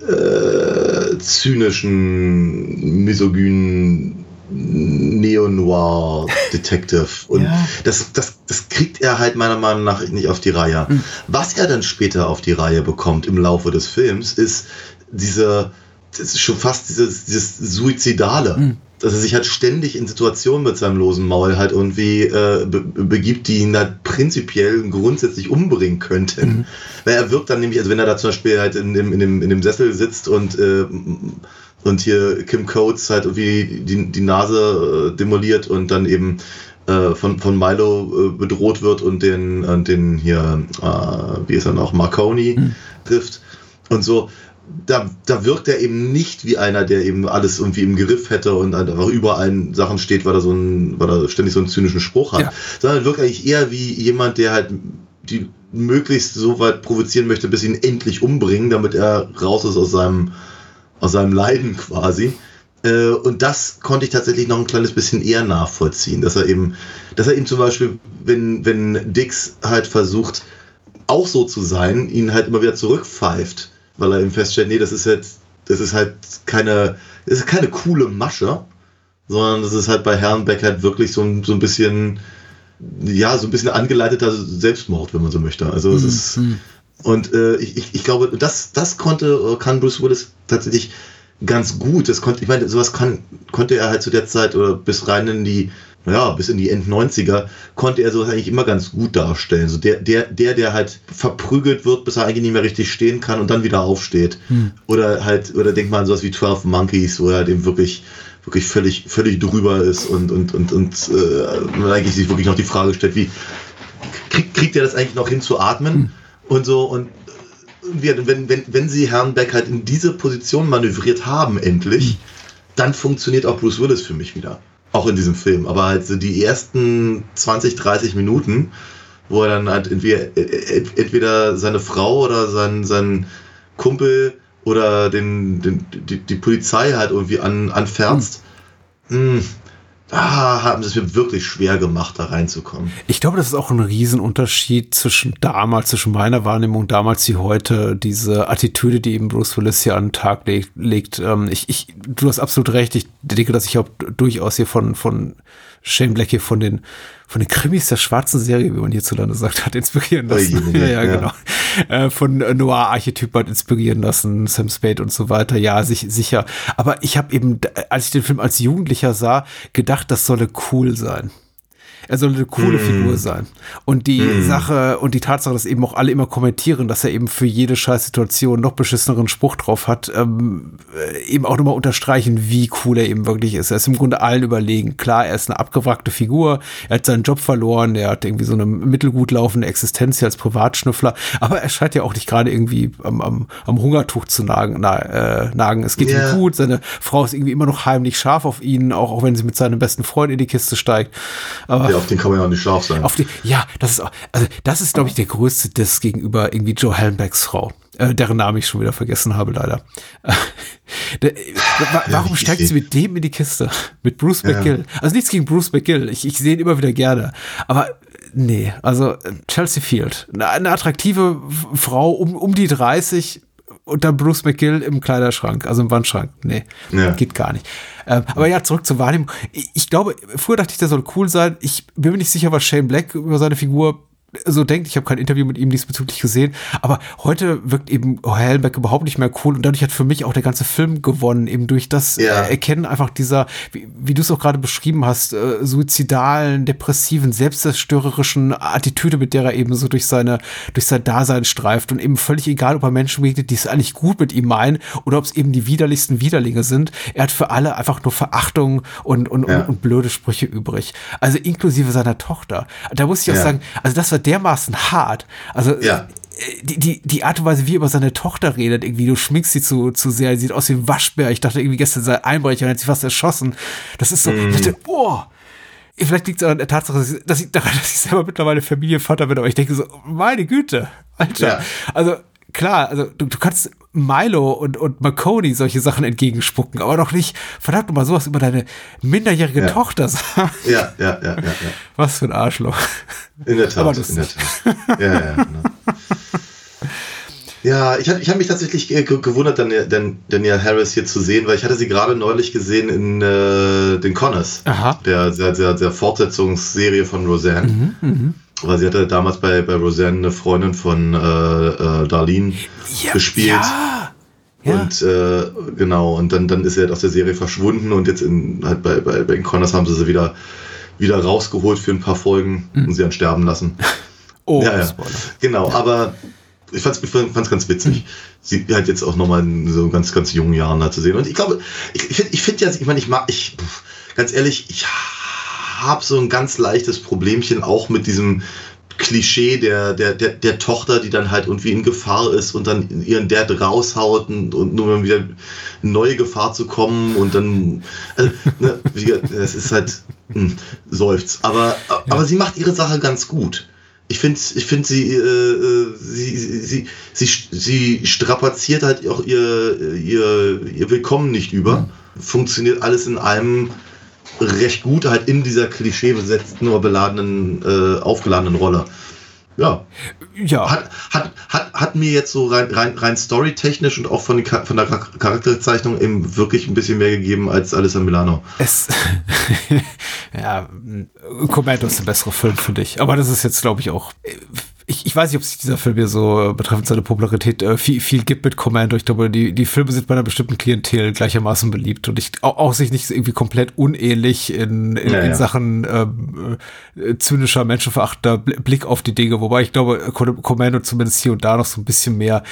äh, zynischen, misogynen Neo-Noir-Detective. Und Ja. das, das, das kriegt er halt meiner Meinung nach nicht auf die Reihe. Was er dann später auf die Reihe bekommt im Laufe des Films, ist diese, das ist schon fast dieses, dieses Suizidale. Dass er sich halt ständig in Situationen mit seinem losen Maul halt irgendwie äh, be begibt, die ihn halt prinzipiell grundsätzlich umbringen könnten. Weil er wirkt dann nämlich, also wenn er da zum Beispiel halt in dem, in dem, in dem Sessel sitzt und äh, und hier Kim Coates halt irgendwie die, die Nase äh, demoliert und dann eben äh, von, von Milo äh, bedroht wird und den, und den hier, äh, wie ist er noch, Marconi trifft und so. Da, da wirkt er eben nicht wie einer, der eben alles irgendwie im Griff hätte und einfach über allen Sachen steht, weil er so ein, weil er ständig so einen zynischen Spruch hat, Ja. sondern wirkt eigentlich eher wie jemand, der halt die möglichst so weit provozieren möchte, bis ihn endlich umbringen, damit er raus ist aus seinem, aus seinem Leiden quasi. Äh, Und das konnte ich tatsächlich noch ein kleines bisschen eher nachvollziehen, dass er eben, dass er eben zum Beispiel, wenn, wenn Dix halt versucht, auch so zu sein, ihn halt immer wieder zurückpfeift, weil er eben feststellt, nee, das ist jetzt, das ist halt keine, das ist keine coole Masche, sondern das ist halt bei Herrenbeck halt wirklich so ein, so ein bisschen, ja, so ein bisschen angeleiteter Selbstmord, wenn man so möchte. Also es ist, und äh, ich, ich, glaube, das, das konnte, äh, kann Bruce Willis tatsächlich ganz gut. Das konnte, ich meine, sowas kann, konnte er halt zu der Zeit oder bis rein in die, ja, bis in die End-90er, konnte er sowas eigentlich immer ganz gut darstellen. So der, der, der, der halt verprügelt wird, bis er eigentlich nicht mehr richtig stehen kann und dann wieder aufsteht. Oder halt, oder denk mal an sowas wie 12 Monkeys, wo er halt eben wirklich, wirklich völlig, völlig drüber ist und, und, und, und äh, man eigentlich sich wirklich noch die Frage stellt, wie kriegt, kriegt er das eigentlich noch hin zu atmen? Und so, und äh, wenn, wenn, wenn sie Herrn Beck halt in diese Position manövriert haben, endlich, dann funktioniert auch Bruce Willis für mich wieder. Auch in diesem Film. Aber halt so die ersten 20, 30 Minuten, wo er dann halt entweder, äh, entweder seine Frau oder sein, sein Kumpel oder den, den, die, die Polizei halt irgendwie an, anferzt, mh, ah, haben sie es mir wirklich schwer gemacht, da reinzukommen. Ich glaube, das ist auch ein Riesenunterschied zwischen damals, zwischen meiner Wahrnehmung damals wie heute, diese Attitüde, die eben Bruce Willis hier an den Tag leg, legt. Ähm, ich, ich, du hast absolut recht. Ich denke, dass ich auch durchaus hier von, von Shane Black hier von den, von den Krimis der schwarzen Serie, wie man hierzulande sagt, hat inspirieren lassen. Oh ja, ja, ja. genau. Äh, von Noir-Archetypen hat inspirieren lassen, Sam Spade und so weiter. Ja, sich, sicher. Aber ich habe eben, als ich den Film als Jugendlicher sah, gedacht, das solle cool sein. Er soll eine coole Figur sein. Und die Sache und die Tatsache, dass eben auch alle immer kommentieren, dass er eben für jede Scheißsituation noch beschisseneren Spruch drauf hat, ähm, äh, eben auch nochmal unterstreichen, wie cool er eben wirklich ist. Er ist im Grunde allen überlegen. Klar, er ist eine abgewrackte Figur, er hat seinen Job verloren, er hat irgendwie so eine mittelgut laufende Existenz hier als Privatschnüffler, aber er scheint ja auch nicht gerade irgendwie am, am, am Hungertuch zu nagen. Na, äh, nagen. Es geht Ja. ihm gut, seine Frau ist irgendwie immer noch heimlich scharf auf ihn, auch, auch wenn sie mit seinem besten Freund in die Kiste steigt. Aber Ja, auf den kann man ja auch nicht scharf sein. auf die, ja, das ist, also das ist, glaube ich, der größte Diss gegenüber irgendwie Joe Hallenbecks Frau, äh, deren Namen ich schon wieder vergessen habe, leider. Der, wa- warum steigt sie mit dem in die Kiste? Mit Bruce McGill? Also nichts gegen Bruce McGill, ich, ich sehe ihn immer wieder gerne. Aber nee, also äh, Chelsea Field, eine, eine attraktive Frau um, um die 30 und dann Bruce McGill im Kleiderschrank, also im Wandschrank. Nee, Ja. geht gar nicht. Ähm, aber ja, zurück zur Wahrnehmung. Ich, ich glaube, früher dachte ich, der soll cool sein. Ich bin mir nicht sicher, was Shane Black über seine Figur so denkt. Ich habe kein Interview mit ihm diesbezüglich gesehen. Aber heute wirkt eben Hellenbeck überhaupt nicht mehr cool. Und dadurch hat für mich auch der ganze Film gewonnen. Eben durch das Ja. äh, Erkennen einfach dieser, wie, wie du es auch gerade beschrieben hast, äh, suizidalen, depressiven, selbstzerstörerischen Attitüde, mit der er eben so durch seine, durch sein Dasein streift. Und eben völlig egal, ob er Menschen begegnet, die es eigentlich gut mit ihm meinen oder ob es eben die widerlichsten Widerlinge sind. Er hat für alle einfach nur Verachtung und, und, Ja. und, und blöde Sprüche übrig. Also inklusive seiner Tochter. Da muss ich auch Ja. sagen, also das war dermaßen hart. Also Ja. die, die, die Art und Weise, wie er über seine Tochter redet, irgendwie, du schminkst sie zu, zu sehr, sie sieht aus wie ein Waschbär. Ich dachte irgendwie gestern sei Einbrecher und hat sich fast erschossen. Das ist so, ich dachte, oh, vielleicht liegt es an der Tatsache, dass ich, dass ich daran, dass ich selber mittlerweile Familienvater bin, aber ich denke so, meine Güte, Alter. Ja. Also klar, also du, du kannst Milo und, und Marconi solche Sachen entgegenspucken, aber doch nicht, verdammt nochmal, sowas über deine minderjährige Ja. Tochter sagen. Ja, ja, ja, ja, ja. Was für ein Arschloch. In der Tat, Aber in der. Tat. Ja, ja, genau. Ja, ich habe ich hab mich tatsächlich äh, ge- gewundert, Daniel, Harris hier zu sehen, weil ich hatte sie gerade neulich gesehen in äh, den Connors, der, der, der, der Fortsetzungsserie von Roseanne. Mhm, Weil sie hatte damals bei, bei Roseanne eine Freundin von äh, äh, Darlene gespielt. Ja. Ja. Und äh, genau, und dann, dann ist er halt aus der Serie verschwunden und jetzt in, halt bei, bei, bei Connors haben sie sie wieder, wieder rausgeholt für ein paar Folgen und sie dann sterben lassen. oh, ja, ja. Genau, aber ich fand's, ich fand's ganz witzig. Sie halt jetzt auch nochmal in so ganz, ganz jungen Jahren da zu sehen. Und ich glaube, ich, ich finde ich find ja, ich meine, ich mag, ich, ganz ehrlich, ich habe so ein ganz leichtes Problemchen auch mit diesem Klischee der, der, der, der Tochter, die dann halt irgendwie in Gefahr ist und dann ihren Dad raushaut und, und nur um wieder in neue Gefahr zu kommen und dann, also, ne, es ist halt, hm, seufzt. Aber, aber sie macht ihre Sache ganz gut. Ich finde, ich finde sie, äh, sie, sie, sie, sie, sie strapaziert halt auch ihr, ihr, ihr Willkommen nicht über. Funktioniert alles in einem recht gut, halt in dieser klischeebesetzten oder beladenen, äh, aufgeladenen Rolle. Ja, Ja. hat, hat, hat, hat mir jetzt so rein, rein, rein storytechnisch und auch von, von der Char- Charakterzeichnung eben wirklich ein bisschen mehr gegeben als Alissa Milano. Es, ja, Commando ist der bessere Film für dich. Aber das ist jetzt, glaube ich, auch. Ich, ich weiß nicht, ob sich dieser Film hier so betreffend seine Popularität äh, viel, viel gibt mit Commando. Ich glaube, die, die Filme sind bei einer bestimmten Klientel gleichermaßen beliebt und ich auch, auch sich nicht irgendwie komplett unähnlich in, in, Ja, in ja. Sachen ähm, äh, zynischer, menschenverachtender Bl- Blick auf die Dinge. Wobei ich glaube, Commando zumindest hier und da noch so ein bisschen mehr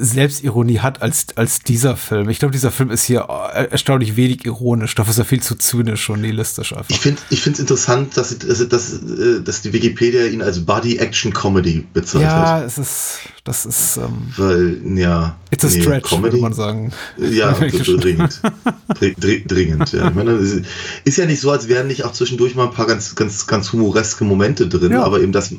Selbstironie hat als, als dieser Film. Ich glaube, dieser Film ist hier erstaunlich wenig ironisch. Dafür ist er viel zu zynisch und nihilistisch einfach. Ich finde ich es interessant, dass, dass, dass, äh, dass die Wikipedia ihn als Body-Action-Comedy bezeichnet. Ja, es ist, das ist, ähm, Weil, ja. it's a nee, stretch, würde man sagen. Ja, dringend. Dr dr dringend, ja. Ich meine, es ist ja nicht so, als wären nicht auch zwischendurch mal ein paar ganz, ganz, ganz humoreske Momente drin, Ja. aber eben das,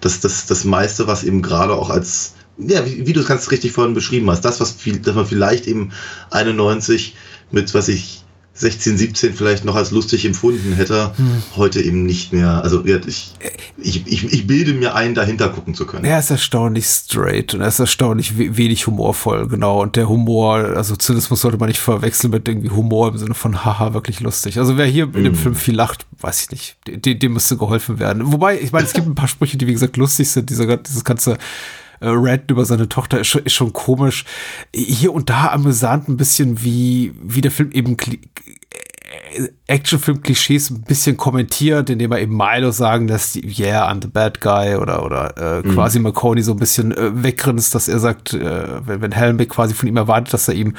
das, das, das meiste, was eben gerade auch als, ja, wie, wie du es ganz richtig vorhin beschrieben hast, das, was viel, dass man vielleicht eben 91 mit, was ich, 16, 17 vielleicht noch als lustig empfunden hätte, Hm. heute eben nicht mehr. Also ich, ich, ich, ich bilde mir ein, dahinter gucken zu können. Er ist erstaunlich straight und er ist erstaunlich we wenig humorvoll, genau. Und der Humor, also Zynismus sollte man nicht verwechseln mit irgendwie Humor im Sinne von haha, wirklich lustig. Also wer hier in dem Film viel lacht, weiß ich nicht, dem, dem müsste geholfen werden. Wobei, ich meine, es gibt ein paar Sprüche, die wie gesagt lustig sind. Dieser, dieses ganze äh, Rant über seine Tochter ist schon, ist schon komisch. Hier und da amüsant ein bisschen, wie, wie der Film eben kli- Actionfilm-Klischees ein bisschen kommentiert, indem er eben Milo sagen lässt, yeah, I'm the bad guy oder, oder äh, quasi McConey so ein bisschen äh, weggrinst, dass er sagt, äh, wenn, wenn Helmbeck quasi von ihm erwartet, dass er ihm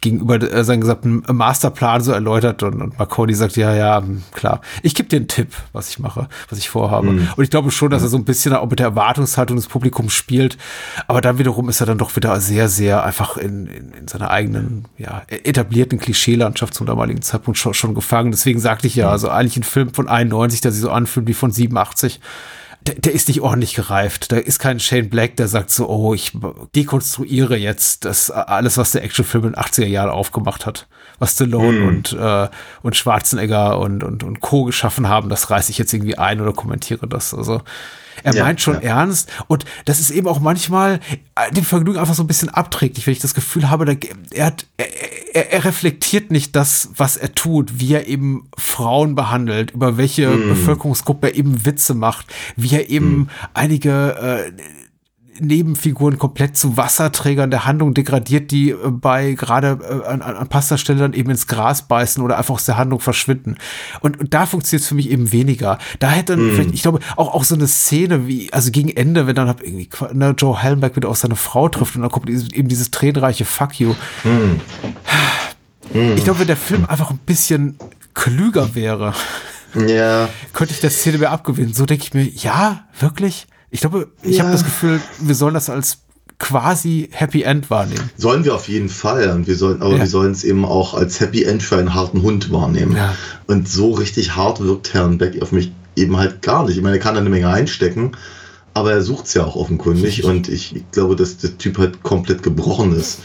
gegenüber äh, seinen gesamten Masterplan so erläutert und, und Marconi sagt, ja, ja, hm, klar. Ich gebe dir einen Tipp, was ich mache, was ich vorhabe. Und ich glaube schon, dass er so ein bisschen auch mit der Erwartungshaltung des Publikums spielt. Aber dann wiederum ist er dann doch wieder sehr, sehr einfach in, in, in seiner eigenen, ja, etablierten Klischeelandschaft zum damaligen Zeitpunkt schon, schon gefangen. Deswegen sagte ich ja, also eigentlich ein Film von 91, der sich so anfühlt wie von 87 der, der ist nicht ordentlich gereift. Da ist kein Shane Black, der sagt so, oh, ich dekonstruiere jetzt das alles, was der Actionfilm in den 80er Jahren aufgemacht hat. Was Stallone und, äh, und Schwarzenegger und, und, und Co. geschaffen haben, das reiße ich jetzt irgendwie ein oder kommentiere das. Also er Ja, meint schon ja. ernst und das ist eben auch manchmal äh, den Vergnügen einfach so ein bisschen abträglich, wenn ich das Gefühl habe, er, hat, er, er, er reflektiert nicht das, was er tut, wie er eben Frauen behandelt, über welche Bevölkerungsgruppe er eben Witze macht, wie er eben einige äh, Nebenfiguren komplett zu Wasserträgern der Handlung degradiert, die äh, bei gerade äh, an, an Pastastelle dann eben ins Gras beißen oder einfach aus der Handlung verschwinden. Und, und da funktioniert es für mich eben weniger. Da hätte dann vielleicht, ich glaube, auch, auch so eine Szene wie, also gegen Ende, wenn dann hab irgendwie ne, Joe Hallenberg wieder auf seine Frau trifft und dann kommt eben dieses tränenreiche Fuck you. Ich glaube, wenn der Film einfach ein bisschen klüger wäre, Ja. könnte ich der Szene mehr abgewinnen. So denke ich mir, ja, wirklich? Ich glaube, ich Ja. habe das Gefühl, wir sollen das als quasi Happy End wahrnehmen. Sollen wir auf jeden Fall. Und wir sollen, aber Ja. wir sollen es eben auch als Happy End für einen harten Hund wahrnehmen. Ja. Und so richtig hart wirkt Herrn Beck auf mich eben halt gar nicht. Ich meine, er kann da eine Menge einstecken, aber er sucht es ja auch offenkundig. und ich, ich glaube, dass der Typ halt komplett gebrochen ist.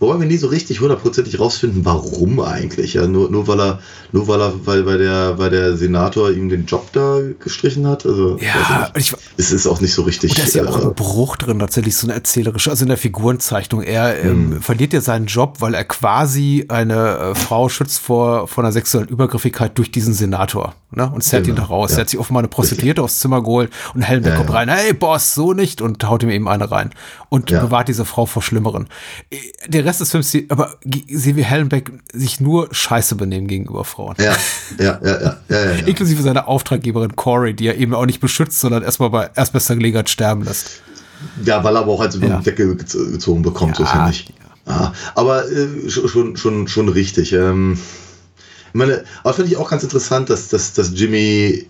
Wobei wir nie so richtig hundertprozentig rausfinden, warum eigentlich. Ja, nur, nur weil er, nur weil er, weil, weil der, weil der Senator ihm den Job da gestrichen hat. Also Ja, ich es ist auch nicht so richtig. Und da ist ja auch äh, ein Bruch drin, tatsächlich so eine erzählerische, also in der Figurenzeichnung. Er ähm, verliert ja seinen Job, weil er quasi eine äh, Frau schützt vor, vor einer sexuellen Übergriffigkeit durch diesen Senator. Ne? Und zerrt ihn da Genau, raus. ja. Er hat sich offenbar eine Prostituierte aufs Zimmer geholt und Hellenbeck Ja, kommt rein, hey Boss, so nicht und haut ihm eben eine rein. Und bewahrt diese Frau vor Schlimmeren. Äh, Der Rest des Films, aber sehen wir Hellenbeck sich nur scheiße benehmen gegenüber Frauen. ja, ja, ja, ja, ja, ja, ja. Inklusive seiner Auftraggeberin Corey, die er eben auch nicht beschützt, sondern erstmal bei erstbester Gelegenheit sterben lässt. Ja, weil er aber auch halt so Ja. weggezogen bekommt, so Ja, finde ich. Ja, aber äh, schon- schon, schon, richtig. Ähm, ich meine, aber finde ich auch ganz interessant, dass, dass, dass Jimmy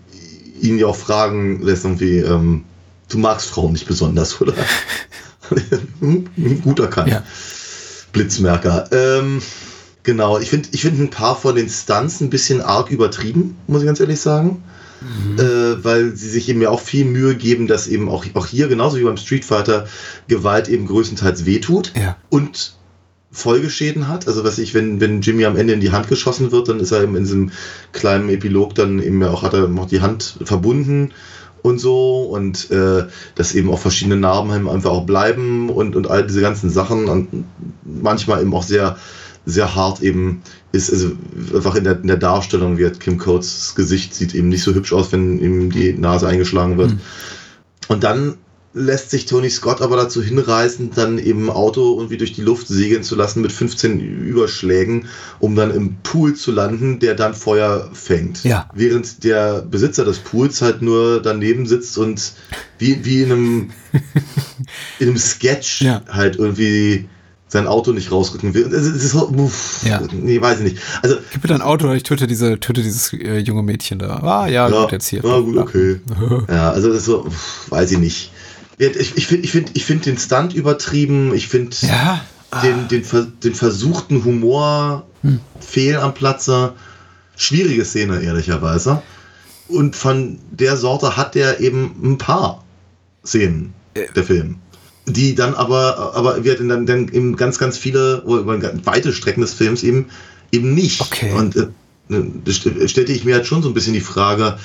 ihn ja auch fragen lässt, irgendwie, ähm, du magst Frauen nicht besonders, oder? Hm, Gut erkannt. Ja. Blitzmerker. Ähm, genau, ich finde ich find ein paar von den Stunts ein bisschen arg übertrieben, muss ich ganz ehrlich sagen. Äh, weil sie sich eben ja auch viel Mühe geben, dass eben auch, auch hier, genauso wie beim Street Fighter, Gewalt eben größtenteils wehtut Ja. und Folgeschäden hat. Also was ich, wenn, wenn Jimmy am Ende in die Hand geschossen wird, dann ist er eben in diesem kleinen Epilog dann eben ja auch, hat er noch die Hand verbunden und so und äh, dass eben auch verschiedene Narben eben einfach auch bleiben und, und all diese ganzen Sachen und manchmal eben auch sehr, sehr hart eben ist, also einfach in der, in der Darstellung wird Kim Coates Gesicht sieht eben nicht so hübsch aus, wenn ihm die Nase eingeschlagen wird. Und dann lässt sich Tony Scott aber dazu hinreißen, dann eben Auto irgendwie durch die Luft segeln zu lassen mit 15 Überschlägen, um dann im Pool zu landen, der dann Feuer fängt. Ja. Während der Besitzer des Pools halt nur daneben sitzt und wie, wie in einem, in einem Sketch Ja. halt irgendwie sein Auto nicht rausrücken will. Es ist so, uff, Ja. Nee, weiß ich nicht. Also, Gib mir dein Auto oder ich töte, diese, töte dieses äh, junge Mädchen da. Ah, ja, ja, gut, jetzt hier. Ja, gut, okay. ja, also das ist so, pff, weiß ich nicht. Ich, ich finde ich find, ich find den Stunt übertrieben. Ich finde Ja. den, den, den versuchten Humor fehl am Platze. Schwierige Szene, ehrlicherweise. Und von der Sorte hat der eben ein paar Szenen, der Film. Die dann aber, aber wird dann, dann eben ganz, ganz viele, oder weite Strecken des Films eben, eben nicht. Okay. Und äh, stellte ich mir halt schon so ein bisschen die Frage,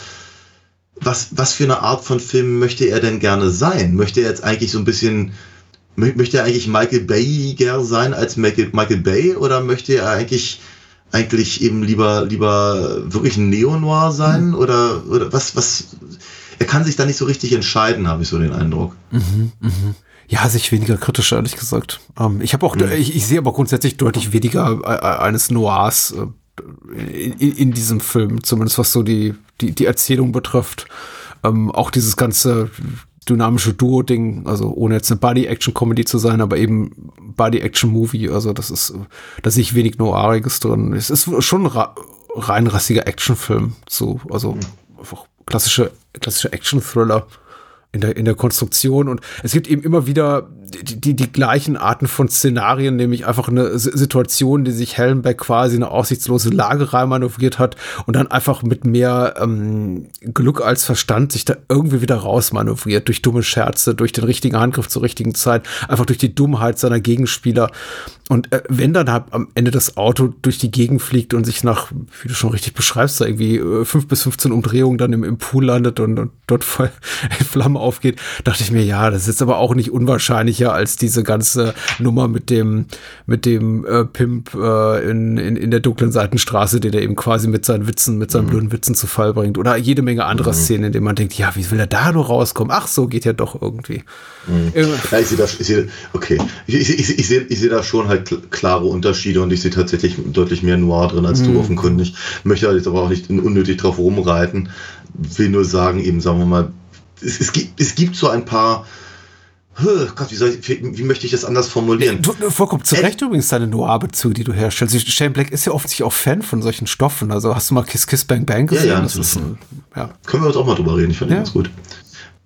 was, was für eine Art von Film möchte er denn gerne sein? Möchte er jetzt eigentlich so ein bisschen, mö- möchte er eigentlich Michael Bayiger sein als Michael, Michael Bay oder möchte er eigentlich, eigentlich eben lieber, lieber wirklich ein Neo-Noir sein oder, oder was, was, er kann sich da nicht so richtig entscheiden, habe ich so den Eindruck. Ja, sich weniger kritisch, ehrlich gesagt. Ähm, ich habe auch, ich, ich sehe aber grundsätzlich deutlich weniger äh, äh, eines Noirs äh, in, in, diesem Film, zumindest was so die, die, die Erzählung betrifft. Ähm, auch dieses ganze dynamische Duo-Ding, also ohne jetzt eine Body-Action-Comedy zu sein, aber eben Body-Action-Movie, also das ist, da sehe ich wenig Noiriges drin. Es ist schon ein ra rein rassiger Actionfilm, so, also einfach klassische, klassische Action-Thriller in der, in der Konstruktion und es gibt eben immer wieder die, die, die gleichen Arten von Szenarien, nämlich einfach eine S- Situation, die sich Hellenbeck quasi in eine aussichtslose Lage reinmanövriert hat und dann einfach mit mehr ähm, Glück als Verstand sich da irgendwie wieder rausmanövriert durch dumme Scherze, durch den richtigen Handgriff zur richtigen Zeit, einfach durch die Dummheit seiner Gegenspieler. Und äh, wenn dann halt am Ende das Auto durch die Gegend fliegt und sich nach, wie du schon richtig beschreibst, da irgendwie äh, fünf bis 15 Umdrehungen dann im, im Pool landet und, und dort voll in Flammen aufgeht, dachte ich mir, ja, das ist jetzt aber auch nicht unwahrscheinlicher als diese ganze Nummer mit dem, mit dem äh, Pimp äh, in, in, in der dunklen Seitenstraße, den er eben quasi mit seinen Witzen, mit seinen blöden Witzen zu Fall bringt. Oder jede Menge anderer Szenen, in denen man denkt, ja, wie will er da nur rauskommen? Ach, so geht ja doch irgendwie. Irgendwie- Ja, ich sehe da, ich sehe, okay, ich, ich, ich, ich sehe, ich sehe da schon halt kl- klare Unterschiede und ich sehe tatsächlich deutlich mehr Noir drin als du offenkundig. Möchte halt jetzt aber auch nicht unnötig drauf rumreiten. Will nur sagen, eben sagen wir mal, es, es gibt, es gibt so ein paar, Gott, wie, ich, wie, möchte ich das anders formulieren? Du, vollkommen zu Recht übrigens deine Noir-Bezüge, die du herstellst. Shane Black ist ja offensichtlich auch Fan von solchen Stoffen. Also hast du mal Kiss Kiss Bang Bang gesehen? ja, das das ist ein, ja. Können wir uns auch mal drüber reden, ich fand Ja. ganz gut.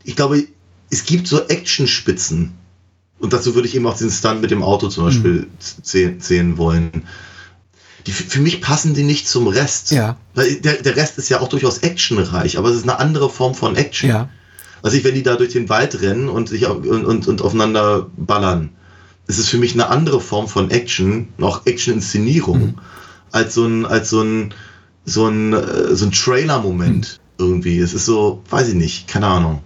Ich glaube, es gibt so Actionspitzen. Und dazu würde ich eben auch diesen Stunt mit dem Auto zum Beispiel zäh- zählen wollen. Die, für mich passen die nicht zum Rest. Ja. Weil der, der Rest ist ja auch durchaus actionreich, aber es ist eine andere Form von Action. Ja. Also ich, wenn die da durch den Wald rennen und sich und, und, und aufeinander ballern, es ist für mich eine andere Form von Action, auch Action-Inszenierung, mhm. als so ein, als so ein, so ein, äh, so ein Trailer-Moment mhm. irgendwie. Es ist so, weiß ich nicht, keine Ahnung.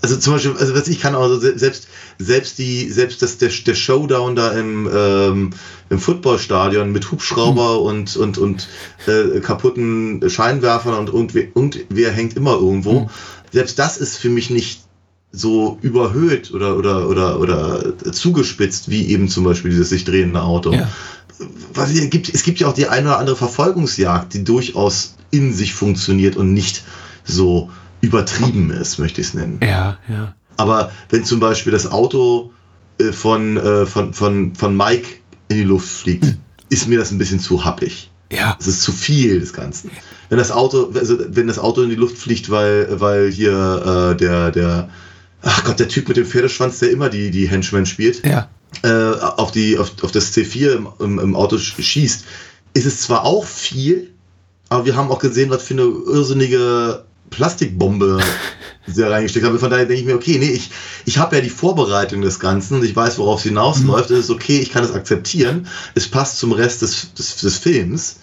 Also zum Beispiel, also was ich kann auch selbst selbst die selbst das der, der Showdown da im ähm, im Footballstadion mit Hubschrauber mhm. und und und äh, kaputten Scheinwerfern und irgendwer, irgendwer hängt immer irgendwo. Mhm. Selbst das ist für mich nicht so überhöht oder oder oder oder zugespitzt wie eben zum Beispiel dieses sich drehende Auto. Ja. Was es gibt es gibt ja auch die eine oder andere Verfolgungsjagd, die durchaus in sich funktioniert und nicht so übertrieben ist, möchte ich es nennen. Ja, ja. Aber wenn zum Beispiel das Auto äh, von, äh, von, von, von Mike in die Luft fliegt, ist mir das ein bisschen zu happig. Ja. Es ist zu viel des Ganzen. Wenn das Auto, also wenn das Auto in die Luft fliegt, weil, weil hier äh, der, der, ach Gott, der Typ mit dem Pferdeschwanz, der immer die, die Henchmen spielt, ja. äh, auf, die, auf, auf das C4 im, im, im Auto schießt, ist es zwar auch viel, aber wir haben auch gesehen, was für eine irrsinnige Plastikbombe sehr reingesteckt habe. Von daher denke ich mir, okay, nee, ich, ich habe ja die Vorbereitung des Ganzen und ich weiß, worauf es hinausläuft. Mhm. Es ist okay, ich kann es akzeptieren. Es passt zum Rest des, des, des Films,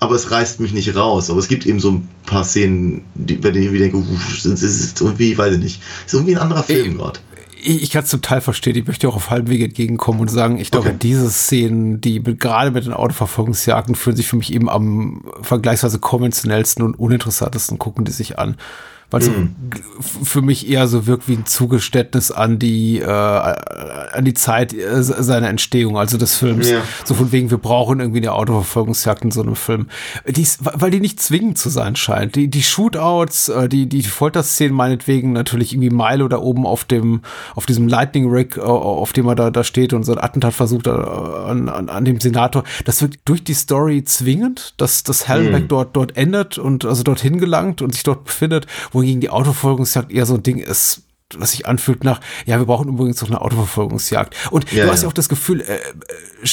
aber es reißt mich nicht raus. Aber es gibt eben so ein paar Szenen, die, bei denen ich denke, es ist irgendwie, weiß ich nicht, es ist irgendwie ein anderer Film gerade ich, ich kann es zum Teil verstehen. Ich möchte auch auf halbem Weg entgegenkommen und sagen, ich glaube, okay. diese Szenen, die mit, gerade mit den Autoverfolgungsjagden fühlen sich für mich eben am vergleichsweise konventionellsten und uninteressantesten gucken die sich an weil es mhm. für mich eher so wirkt wie ein Zugeständnis an die äh, an die Zeit äh, seiner Entstehung, also des Films. Ja. So von wegen, wir brauchen irgendwie eine Autoverfolgungsjagd in so einem Film. Die weil die nicht zwingend zu sein scheint. Die, die Shootouts, äh, die, die Folterszenen meinetwegen natürlich irgendwie Milo da oben auf dem, auf diesem Lightning Rig, äh, auf dem er da, da steht und so ein Attentat versucht äh, an, an, an dem Senator. Das wirkt durch die Story zwingend, dass das Hallenbeck mhm. dort, dort endet und also dorthin gelangt und sich dort befindet, wohingegen die Autoverfolgungsjagd eher so ein Ding ist, was sich anfühlt nach, ja, wir brauchen übrigens noch eine Autoverfolgungsjagd. Und ja, du hast ja auch das Gefühl, äh,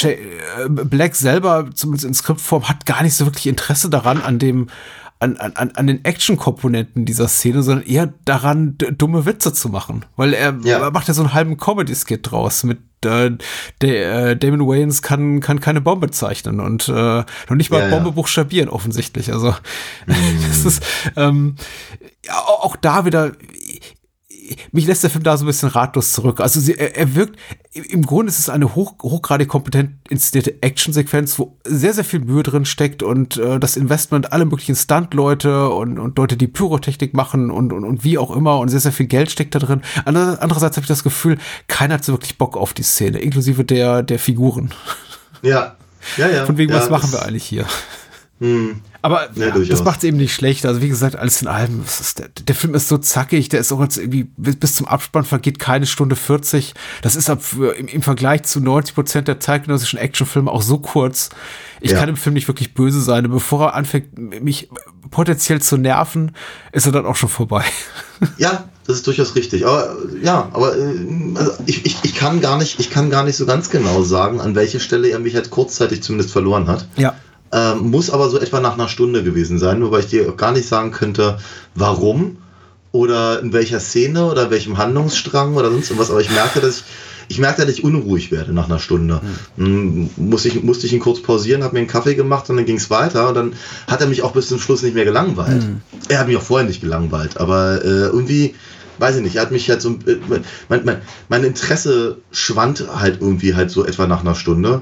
äh, äh, Black selber, zumindest in Skriptform, hat gar nicht so wirklich Interesse daran, an dem, an, an, an den Action-Komponenten dieser Szene, sondern eher daran, dumme Witze zu machen. Weil er, ja. er macht ja so einen halben Comedy-Skit draus mit äh, der, äh, Damon Wayans kann, kann keine Bombe zeichnen und äh, noch nicht mal ja, Bombe ja. buchstabieren, offensichtlich. Also mm. das ist ähm, ja, auch da wieder, mich lässt der Film da so ein bisschen ratlos zurück. Also sie, er, er wirkt, im Grunde ist es eine hoch, hochgradig kompetent inszenierte Actionsequenz, wo sehr, sehr viel Mühe drin steckt und äh, das Investment alle möglichen Stunt-Leute und, und Leute, die Pyrotechnik machen und, und, und wie auch immer und sehr, sehr viel Geld steckt da drin. Andererseits habe ich das Gefühl, keiner hat so wirklich Bock auf die Szene, inklusive der, der Figuren. Ja. Ja, ja. Von wegen, ja, was machen wir eigentlich hier? Hm. Aber ja, ja, das macht es eben nicht schlecht. Also wie gesagt, alles in allem, der, der, Film ist so zackig, der ist auch jetzt irgendwie bis zum Abspann vergeht keine Stunde 40. Das ist ab, im, im Vergleich zu 90 Prozent der zeitgenössischen Actionfilme auch so kurz. Ich ja. kann dem Film nicht wirklich böse sein. Und bevor er anfängt, mich potenziell zu nerven, ist er dann auch schon vorbei. Ja, das ist durchaus richtig. Aber ja, aber äh, also ich, ich, ich kann gar nicht, ich kann gar nicht so ganz genau sagen, an welche Stelle er mich halt kurzzeitig zumindest verloren hat. Ja. Ähm, muss aber so etwa nach einer Stunde gewesen sein, wobei ich dir gar nicht sagen könnte, warum oder in welcher Szene oder welchem Handlungsstrang oder sonst was. Aber ich merke, dass ich, ich merke, dass ich unruhig werde nach einer Stunde. Mhm. Muss ich, musste ich ihn kurz pausieren, habe mir einen Kaffee gemacht und dann ging es weiter. Und dann hat er mich auch bis zum Schluss nicht mehr gelangweilt. Mhm. Er hat mich auch vorher nicht gelangweilt, aber äh, irgendwie weiß ich nicht, er hat mich halt so, äh, mein, mein, mein Interesse schwand halt irgendwie halt so etwa nach einer Stunde.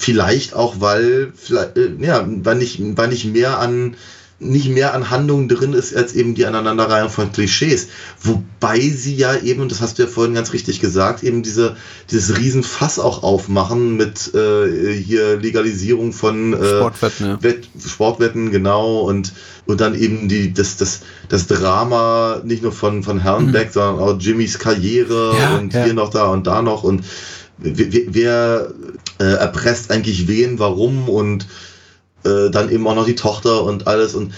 Vielleicht auch, weil, vielleicht, äh, ja, weil nicht, weil nicht mehr an, nicht mehr an Handlungen drin ist, als eben die Aneinanderreihung von Klischees. Wobei sie ja eben, und das hast du ja vorhin ganz richtig gesagt, eben diese, dieses Riesenfass auch aufmachen mit äh, hier Legalisierung von äh, Sportwetten, ja. Wett, Sportwetten, genau, und, und dann eben die, das, das, das Drama nicht nur von, von Herrenbeck, mhm. sondern auch Jimmys Karriere ja, und ja. hier noch da und da noch und wer, wer äh, erpresst eigentlich wen, warum und äh, dann eben auch noch die Tochter und alles. Und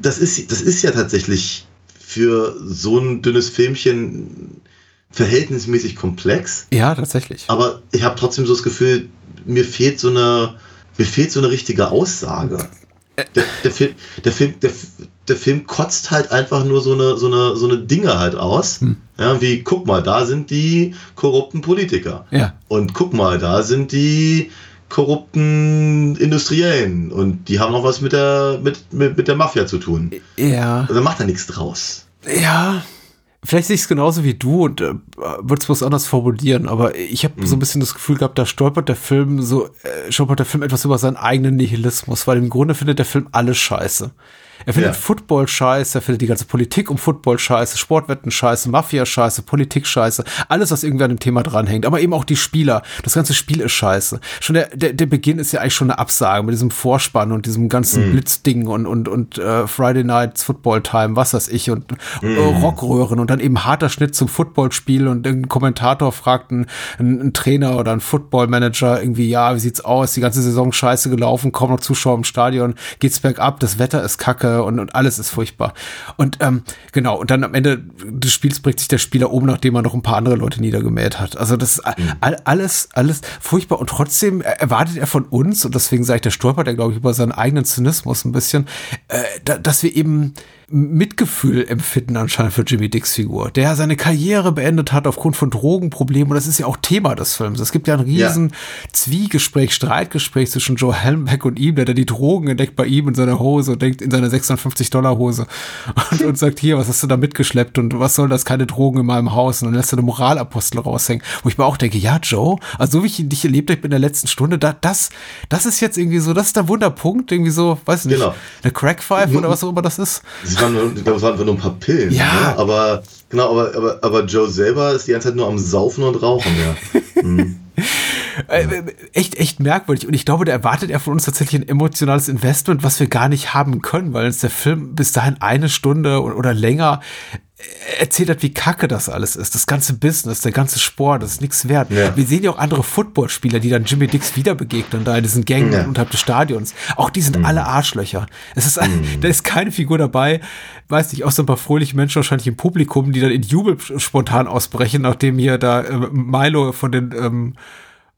das ist, das ist ja tatsächlich für so ein dünnes Filmchen verhältnismäßig komplex. Ja, tatsächlich. Aber ich habe trotzdem so das Gefühl, mir fehlt so eine, mir fehlt so eine richtige Aussage. Der, der, Film, der, Film, der, der Film kotzt halt einfach nur so eine, so eine, so eine Dinge halt aus. Hm. Ja, wie, guck mal, da sind die korrupten Politiker. Ja. Und guck mal, da sind die korrupten Industriellen. Und die haben noch was mit der, mit, mit, mit der Mafia zu tun. Ja. Dann macht er nichts draus. Ja. Vielleicht sehe ich es genauso wie du und äh, würde es bloß anders formulieren, aber ich habe so ein bisschen das Gefühl gehabt, da stolpert der Film so, äh, stolpert der Film etwas über seinen eigenen Nihilismus, weil im Grunde findet der Film alles scheiße. Er findet Ja. Football scheiße, er findet die ganze Politik um Football scheiße, Sportwetten scheiße, Mafia scheiße, Politik scheiße, alles, was irgendwie an dem Thema dranhängt. Aber eben auch die Spieler. Das ganze Spiel ist scheiße. Schon der, der, der Beginn ist ja eigentlich schon eine Absage mit diesem Vorspann und diesem ganzen Blitzding und, und, und äh, Friday Nights Football Time, was weiß ich, und äh, Rockröhren und dann eben harter Schnitt zum Footballspiel und irgendein Kommentator fragt einen, einen, einen Trainer oder einen Footballmanager irgendwie, ja, wie sieht's aus? Die ganze Saison scheiße gelaufen, kaum noch Zuschauer im Stadion, geht's bergab, das Wetter ist kacke und, und alles ist furchtbar. Und ähm, genau, und dann am Ende des Spiels bricht sich der Spieler um, nachdem er noch ein paar andere Leute niedergemäht hat. Also das ist all, alles, alles furchtbar und trotzdem erwartet er von uns, und deswegen sage ich, der stolpert er, glaube ich, über seinen eigenen Zynismus ein bisschen, äh, da, dass wir eben Mitgefühl empfinden anscheinend für Jimmy Dicks Figur, der seine Karriere beendet hat aufgrund von Drogenproblemen und das ist ja auch Thema des Films. Es gibt ja ein riesen Zwiegespräch, Streitgespräch zwischen Joe Helmbeck und ihm, der dann die Drogen entdeckt bei ihm in seiner Hose und denkt in seiner 650 Dollar Hose und, und sagt, hier, was hast du da mitgeschleppt und was soll das, keine Drogen in meinem Haus und dann lässt er eine Moralapostel raushängen, wo ich mir auch denke, ja Joe, also so wie ich dich erlebt habe in der letzten Stunde, da, das, das ist jetzt irgendwie so, das ist der Wunderpunkt, irgendwie so, weiß nicht, Genau. eine Crackpfeife oder was auch immer das ist. Das waren, nur- ich glaube, es waren nur ein paar Pillen. Ja. ne? Aber, genau, aber, aber, aber Joe selber ist die ganze Zeit nur am Saufen und Rauchen, ja. Äh, äh, echt, echt merkwürdig. Und ich glaube, da erwartet er von uns tatsächlich ein emotionales Investment, was wir gar nicht haben können, weil uns der Film bis dahin eine Stunde oder länger erzählt hat, wie kacke das alles ist. Das ganze Business, der ganze Sport, das ist nichts wert. Ja. Wir sehen ja auch andere Footballspieler, die dann Jimmy Dix wieder begegnen, da in diesen Gängen Ja. unterhalb des Stadions. Auch die sind alle Arschlöcher. Es ist, da ist keine Figur dabei, weiß nicht, außer ein paar fröhliche Menschen wahrscheinlich im Publikum, die dann in Jubel spontan ausbrechen, nachdem hier da äh, Milo von den ähm,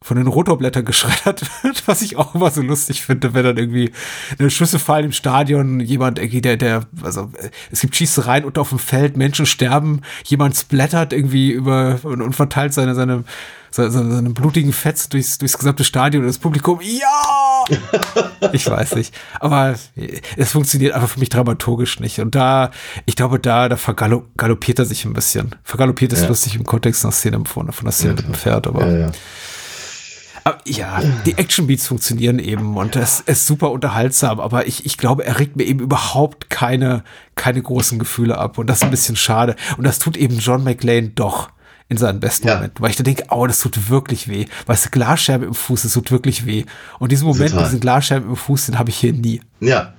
von den Rotorblättern geschreddert wird, was ich auch immer so lustig finde, wenn dann irgendwie eine Schüsse fallen im Stadion, jemand irgendwie, der, der, also äh, es gibt Schießereien und auf dem Feld, Menschen sterben, jemand splattert irgendwie über und, und verteilt seine, seine, seine, seine blutigen Fetz durchs, durchs gesamte Stadion und das Publikum, ja! ich weiß nicht. Aber äh, es funktioniert einfach für mich dramaturgisch nicht. Und da, ich glaube, da, da vergaloppiert er sich ein bisschen. Vergaloppiert ist Ja. lustig im Kontext einer Szene von, von der Szene mit dem Pferd, aber. ja, ja. Aber ja, die Actionbeats funktionieren eben und es ist super unterhaltsam, aber ich, ich glaube, er regt mir eben überhaupt keine, keine großen Gefühle ab und das ist ein bisschen schade. Und das tut eben John McLean doch in seinen besten Ja. Momenten, weil ich da denke, oh, das tut wirklich weh. Weißt du, Glasscherbe im Fuß, das tut wirklich weh. Und diesen Moment Total. diesen Glasscherben im Fuß, den habe ich hier nie. Ja,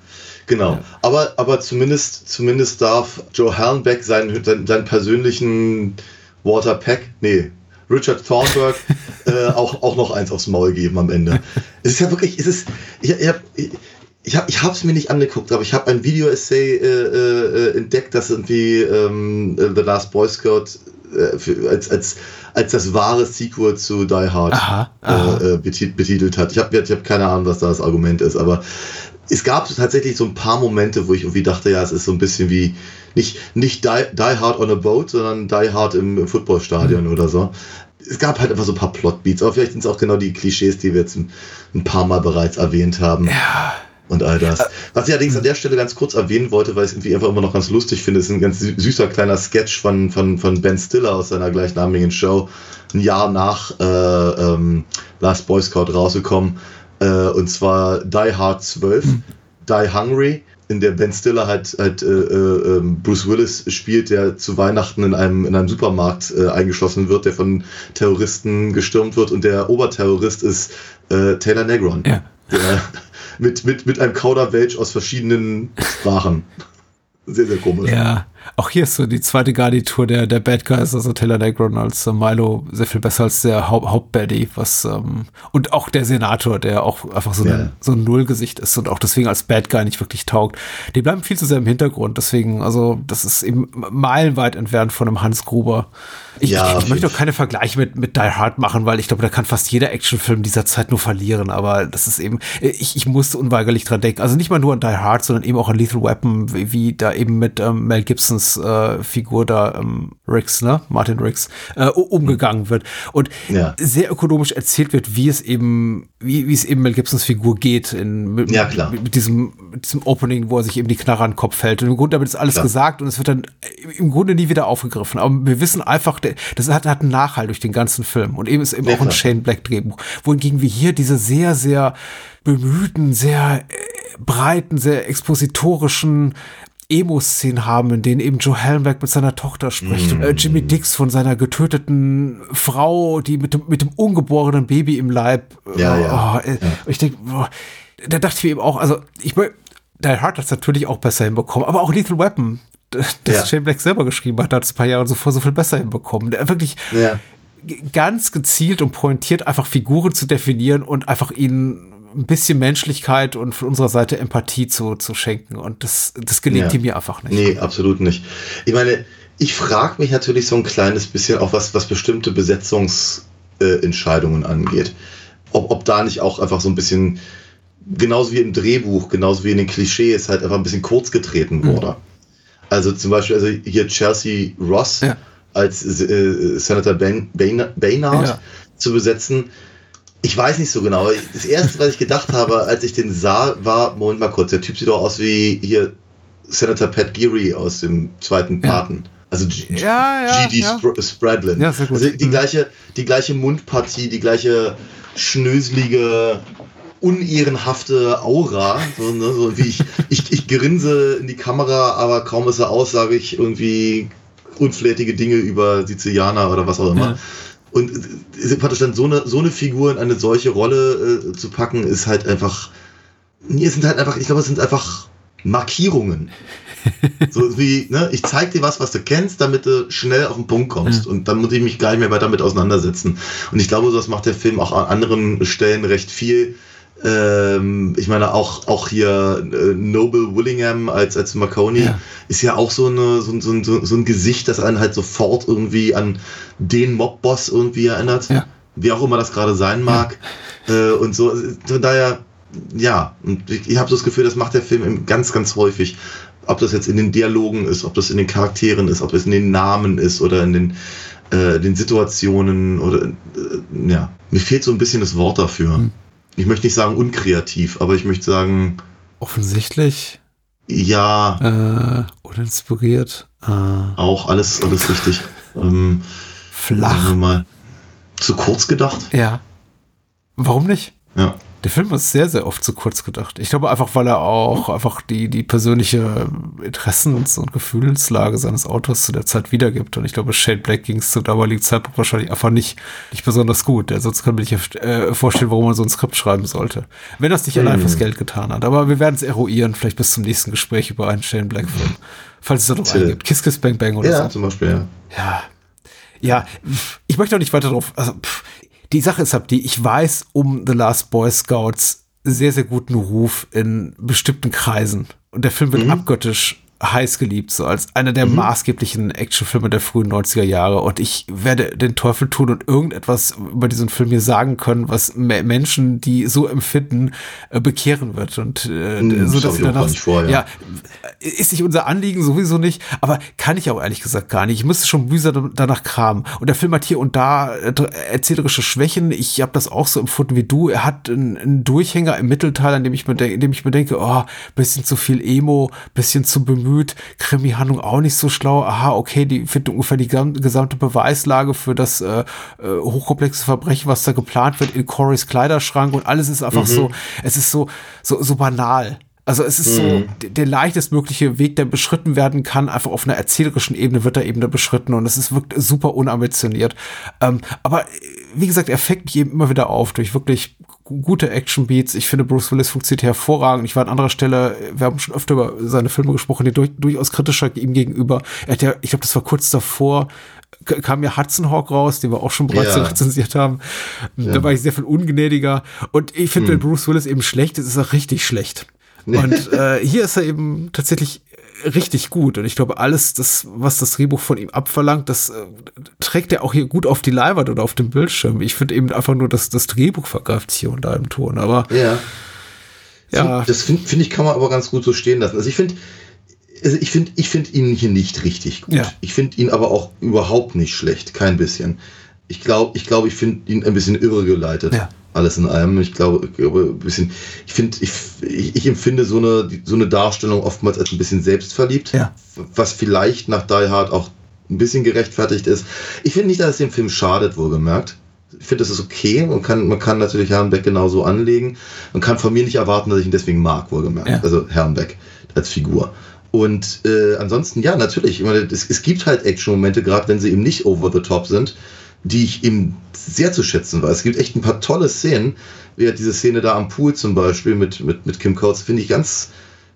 genau. Aber, aber zumindest, zumindest darf Joe Hallenbeck seinen, seinen, seinen persönlichen Walter Peck, nee, Richard Thornburg äh, auch, auch noch eins aufs Maul geben am Ende. Es ist ja wirklich, es ist, ich, ich habe ich, ich hab, ich hab's mir nicht angeguckt, aber ich habe ein Video-Essay äh, äh, entdeckt, das irgendwie ähm, äh, The Last Boy Scout äh, für, als, als, als das wahre Sequel zu Die Hard Aha, aha. Äh, äh, betit- betitelt hat. Ich habe ich hab keine Ahnung, was da das Argument ist, aber es gab tatsächlich so ein paar Momente, wo ich irgendwie dachte, ja, es ist so ein bisschen wie nicht, nicht die, die Hard on a Boat, sondern Die Hard im, im Footballstadion Mhm. oder so. Es gab halt einfach so ein paar Plotbeats, aber vielleicht sind es auch genau die Klischees, die wir jetzt ein, ein paar Mal bereits erwähnt haben. Ja. Und all das. Was ich allerdings an der Stelle ganz kurz erwähnen wollte, weil ich es irgendwie einfach immer noch ganz lustig finde, ist ein ganz sü- süßer kleiner Sketch von, von, von Ben Stiller aus seiner gleichnamigen Show, ein Jahr nach äh, ähm, Last Boy Scout rausgekommen. Äh, und zwar Die Hard 12, Die Hungry, in der Ben Stiller halt, halt äh, äh, ähm, Bruce Willis spielt, der zu Weihnachten in einem, in einem Supermarkt äh, eingeschlossen wird, der von Terroristen gestürmt wird und der Oberterrorist ist äh, Taylor Negron. Ja. Der, mit, mit, mit einem Kauderwelsch aus verschiedenen Sprachen. Sehr, sehr komisch. Ja, Auch hier ist so die zweite Garnitur der, der Bad Guys, also Taylor Negron als äh, Milo sehr viel besser als der Haupt Hauptbaddy, was, ähm, und auch der Senator, der auch einfach so, Ja. ein, so ein Nullgesicht ist und auch deswegen als Bad Guy nicht wirklich taugt. Die bleiben viel zu sehr im Hintergrund, deswegen, also, das ist eben meilenweit entfernt von einem Hans Gruber. Ich, Ja, ich, ich möchte auch keine Vergleiche mit, mit Die Hard machen, weil ich glaube, da kann fast jeder Actionfilm dieser Zeit nur verlieren. Aber das ist eben, ich, ich musste unweigerlich dran denken. Also nicht mal nur an Die Hard, sondern eben auch an Lethal Weapon, wie, wie da eben mit ähm, Mel Gibsons äh, Figur da, ähm, Riggs, ne? Martin Riggs, äh, umgegangen wird. Und Ja. sehr ökonomisch erzählt wird, wie es eben, wie, wie es eben Mel Gibsons Figur geht in, mit, Ja, klar. mit, mit diesem, mit diesem Opening, wo er sich eben die Knarre an den Kopf hält. Und im Grunde damit ist alles Klar. gesagt und es wird dann im Grunde nie wieder aufgegriffen. Aber wir wissen einfach, das hat, hat einen Nachhalt durch den ganzen Film. Und eben ist eben Ja, auch ein klar. Shane Black Drehbuch. Wohingegen wir hier diese sehr, sehr bemühten, sehr äh, breiten, sehr expositorischen Emo-Szenen haben, in denen eben Joe Hellenberg mit seiner Tochter spricht und äh, Jimmy Dix von seiner getöteten Frau, die mit dem, mit dem ungeborenen Baby im Leib. äh, Ja, ja. Oh, äh, Ich denke, boah, da dachte ich mir eben auch, also ich mein, Die Hard hat es natürlich auch besser hinbekommen, aber auch Lethal Weapon, das Ja. Shane Black selber geschrieben hat, hat es ein paar Jahre zuvor so viel besser hinbekommen. Der wirklich Ja. ganz gezielt und pointiert einfach Figuren zu definieren und einfach ihnen ein bisschen Menschlichkeit und von unserer Seite Empathie zu, zu schenken. Und das, das gelingt Ja. ihm mir einfach nicht. Nee, absolut nicht. Ich meine, ich frage mich natürlich so ein kleines bisschen auch, was, was bestimmte Besetzungsentscheidungen äh, angeht. Ob, ob da nicht auch einfach so ein bisschen, genauso wie im Drehbuch, genauso wie in den Klischees, halt einfach ein bisschen kurz getreten wurde. Also zum Beispiel, also hier Chelsea Ross Ja. als äh, Senator Bain, Bain, Baynard Ja. zu besetzen. Ich weiß nicht so genau. Das erste, was ich gedacht habe, als ich den sah, war, Moment mal kurz, der Typ sieht doch aus wie hier Senator Pat Geary aus dem zweiten Paten. Also G Ja, ja, G.D. ja. Spr Spradlin. Ja, sehr gut. Also die Mhm. gleiche, die gleiche Mundpartie, die gleiche schnöselige, unehrenhafte Aura. So, ne, so wie ich, ich, ich grinse in die Kamera, aber kaum ist er aus, sage ich irgendwie unflätige Dinge über Sizilianer oder was auch immer. Ja. Und praktisch dann so eine, so eine Figur in eine solche Rolle äh, zu packen, ist halt einfach. Nee, es sind halt einfach, ich glaube, es sind einfach Markierungen. so wie, ne, ich zeig dir was, was du kennst, damit du schnell auf den Punkt kommst. Und dann muss ich mich gar nicht mehr weiter damit auseinandersetzen. Und ich glaube, das macht der Film auch an anderen Stellen recht viel. Ähm, ich meine, auch, auch hier äh, Noble Willingham als, als Marconi Ja. ist ja auch so, eine, so, ein- so, so, so ein Gesicht, das einen halt sofort irgendwie an den Mobboss irgendwie erinnert. Ja. Wie auch immer das gerade sein mag. Äh, und so. Von daher, ja, und ich, ich habe so das Gefühl, das macht der Film eben ganz, ganz häufig. Ob das jetzt in den Dialogen ist, ob das in den Charakteren ist, ob es in den Namen ist oder in den, äh, den Situationen oder äh, ja, mir fehlt so ein bisschen das Wort dafür. Hm. Ich möchte nicht sagen unkreativ, aber ich möchte sagen, Offensichtlich ja, äh, uninspiriert, äh, auch alles, alles richtig. Ähm, sagen flach. wir mal, zu kurz gedacht. Ja. Warum nicht? Ja. Der Film ist sehr, sehr oft zu kurz gedacht. Ich glaube einfach, weil er auch einfach die, die persönliche Interessens- und Gefühlslage seines Autors zu der Zeit wiedergibt. Und ich glaube, Shane Black ging es zum damaligen Zeitpunkt wahrscheinlich einfach nicht, nicht besonders gut. Ja, sonst kann man sich äh, vorstellen, warum man so ein Skript schreiben sollte. Wenn das nicht allein fürs Geld getan hat. Aber wir werden es eruieren, vielleicht bis zum nächsten Gespräch über einen Shane Black-Film. Falls es da noch einen gibt. Kiss, Kiss, Bang, Bang oder Ja, so. zum Beispiel, ja. Ja. Ja, ich möchte auch nicht weiter drauf. Also, pf, die Sache ist halt die, ich weiß um The Last Boy Scouts sehr, sehr guten Ruf in bestimmten Kreisen. Und der Film wird abgöttisch heiß geliebt, so als einer der maßgeblichen Actionfilme der frühen 90er Jahre. Und ich werde den Teufel tun und irgendetwas über diesen Film hier sagen können, was Me- Menschen, die so empfinden, äh, bekehren wird. Und äh, Hm, so dass ich sie danach, vor, ja. ja, ist nicht unser Anliegen, sowieso nicht, aber kann ich auch ehrlich gesagt gar nicht. Ich müsste schon mühsam danach kramen. Und der Film hat hier und da äh, erzählerische Schwächen. Ich habe das auch so empfunden wie du. Er hat einen, einen Durchhänger im Mittelteil, an dem ich mir, in dem ich mir denke, oh, bisschen zu viel Emo, bisschen zu bemüht, Krimi-Handlung auch nicht so schlau. Aha, okay, die findet ungefähr die gesamte Beweislage für das äh, äh, hochkomplexe Verbrechen, was da geplant wird, in Corys Kleiderschrank. Und alles ist einfach so, es ist so, so, so banal Also es ist so der, leichtestmögliche Weg, der beschritten werden kann, einfach auf einer erzählerischen Ebene wird da eben da beschritten und es ist wirklich super unambitioniert. Ähm, aber wie gesagt, er fängt mich eben immer wieder auf durch wirklich gu- gute Action-Beats. Ich finde, Bruce Willis funktioniert hervorragend. Ich war an anderer Stelle, wir haben schon öfter über seine Filme gesprochen, die durch, durchaus kritischer ihm gegenüber. Er hat ja, ich glaube, das war kurz davor, kam ja Hudson Hawk raus, den wir auch schon bereits Ja. rezensiert haben. Da war ich sehr viel ungnädiger. Und ich finde, wenn Bruce Willis eben schlecht ist, ist er richtig schlecht. Und äh, hier ist er eben tatsächlich richtig gut. Und ich glaube, alles, das, was das Drehbuch von ihm abverlangt, das äh, trägt er auch hier gut auf die Leinwand oder auf dem Bildschirm. Ich finde eben einfach nur, dass das Drehbuch vergreift sich hier und da im Ton. Aber Ja. ja, Das finde find ich, kann man aber ganz gut so stehen lassen. Also ich finde, also ich finde, ich finde ihn hier nicht richtig gut. Ja. Ich finde ihn aber auch überhaupt nicht schlecht, kein bisschen. Ich glaube, ich glaube, ich finde ihn ein bisschen irregeleitet. Ja. Alles in allem. Ich glaube, ein bisschen, ich finde, ich, ich, empfinde so eine, so eine Darstellung oftmals als ein bisschen selbstverliebt. Ja. Was vielleicht nach Die Hard auch ein bisschen gerechtfertigt ist. Ich finde nicht, dass es dem Film schadet, wohlgemerkt. Ich finde, das ist okay. Man kann, man kann natürlich Herrenbeck genauso anlegen. Man kann von mir nicht erwarten, dass ich ihn deswegen mag, wohlgemerkt. Ja. Also Herrenbeck als Figur. Und äh, ansonsten, ja, natürlich. Ich meine, es, es gibt halt Action-Momente, gerade wenn sie eben nicht over the top sind, die ich eben sehr zu schätzen weiß. Es gibt echt ein paar tolle Szenen. Wie halt diese Szene da am Pool zum Beispiel mit, mit, mit Kim Coates, finde ich ganz,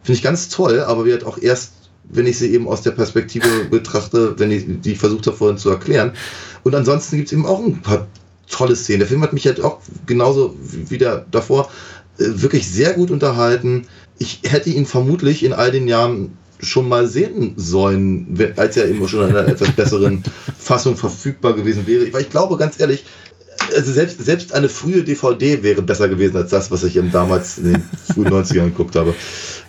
ich ganz toll, aber wir halt auch erst, wenn ich sie eben aus der Perspektive betrachte, wenn ich die versucht habe vorhin zu erklären. Und ansonsten gibt es eben auch ein paar tolle Szenen. Der Film hat mich halt auch genauso wie der davor äh, wirklich sehr gut unterhalten. Ich hätte ihn vermutlich in all den Jahren schon mal sehen sollen, als er eben schon in einer etwas besseren Fassung verfügbar gewesen wäre. Weil ich glaube, ganz ehrlich, also selbst, selbst eine frühe DVD wäre besser gewesen als das, was ich eben damals in den frühen 90ern geguckt habe.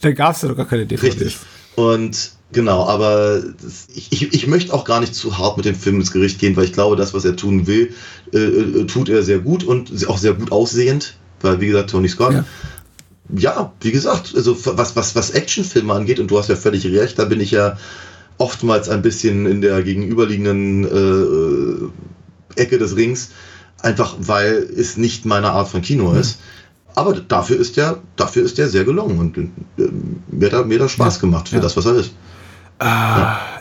da gab es ja doch gar keine DVD. Richtig. Und genau, aber das, ich, ich, ich möchte auch gar nicht zu hart mit dem Film ins Gericht gehen, weil ich glaube, das, was er tun will, äh, äh, tut er sehr gut und auch sehr gut aussehend, weil, wie gesagt, Tony Scott. Ja. Ja, wie gesagt, also was, was, was Actionfilme angeht, und du hast ja völlig recht, da bin ich ja oftmals ein bisschen in der gegenüberliegenden äh, Ecke des Rings, einfach weil es nicht meine Art von Kino ist. Aber dafür ist der, dafür ist der sehr gelungen und äh, mir hat er mir er Spaß gemacht für Ja. das, was er ist.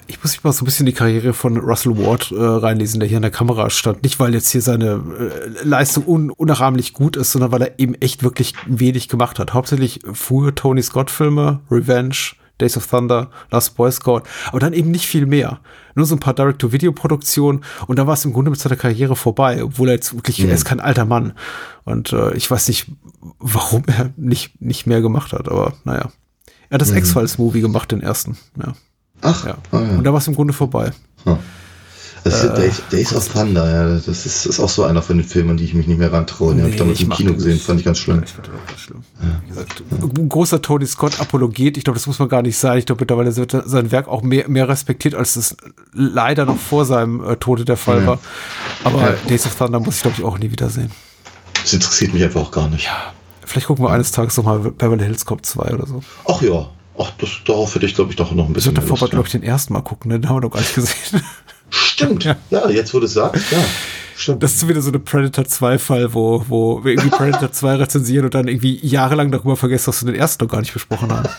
Ich muss mich mal so ein bisschen in die Karriere von Russell Ward äh, reinlesen, der hier an der Kamera stand. Nicht, weil jetzt hier seine äh, Leistung un unnachahmlich gut ist, sondern weil er eben echt wirklich wenig gemacht hat. Hauptsächlich frühe Tony Scott-Filme, Revenge, Days of Thunder, Last Boy Scout, aber dann eben nicht viel mehr. Nur so ein paar Direct-to-Video-Produktionen und da war es im Grunde mit seiner Karriere vorbei, obwohl er jetzt wirklich, er ist kein alter Mann. Und äh, ich weiß nicht, warum er nicht, nicht mehr gemacht hat, aber naja. Er hat das X-Files-Movie gemacht, den ersten, ja. Ach, Ja. ah, ja. Und da war es im Grunde vorbei. Das ist ja Äh, Days, Days of Thunder, ja, das ist, ist auch so einer von den Filmen, an die ich mich nicht mehr rantraue. Den habe ich damals im Kino gesehen, fand ich ganz schlimm. Ich fand den auch ganz schlimm. Wie gesagt, ein großer Tony Scott-Apologet. Ich glaube, das muss man gar nicht sein. Ich glaube, mittlerweile wird sein Werk auch mehr, mehr respektiert, als das leider noch vor seinem äh, Tode der Fall war. Aber Ja. Days of Thunder muss ich, glaube ich, auch nie wiedersehen. Das interessiert mich einfach auch gar nicht. Vielleicht gucken wir eines Tages nochmal Beverly Hills Cop 2 oder so. Ach ja, ach, das, darauf hätte ich, glaube ich, doch noch ein Ich bisschen würde davor, Lust, glaube ich, den ersten Mal gucken. Ne? Den haben wir noch gar nicht gesehen. Stimmt, ja. jetzt wo du es sagst, ja. Stimmt. Das ist wieder so eine Predator 2-Fall, wo, wo wir irgendwie Predator 2 rezensieren und dann irgendwie jahrelang darüber vergessen, dass wir den ersten noch gar nicht besprochen haben.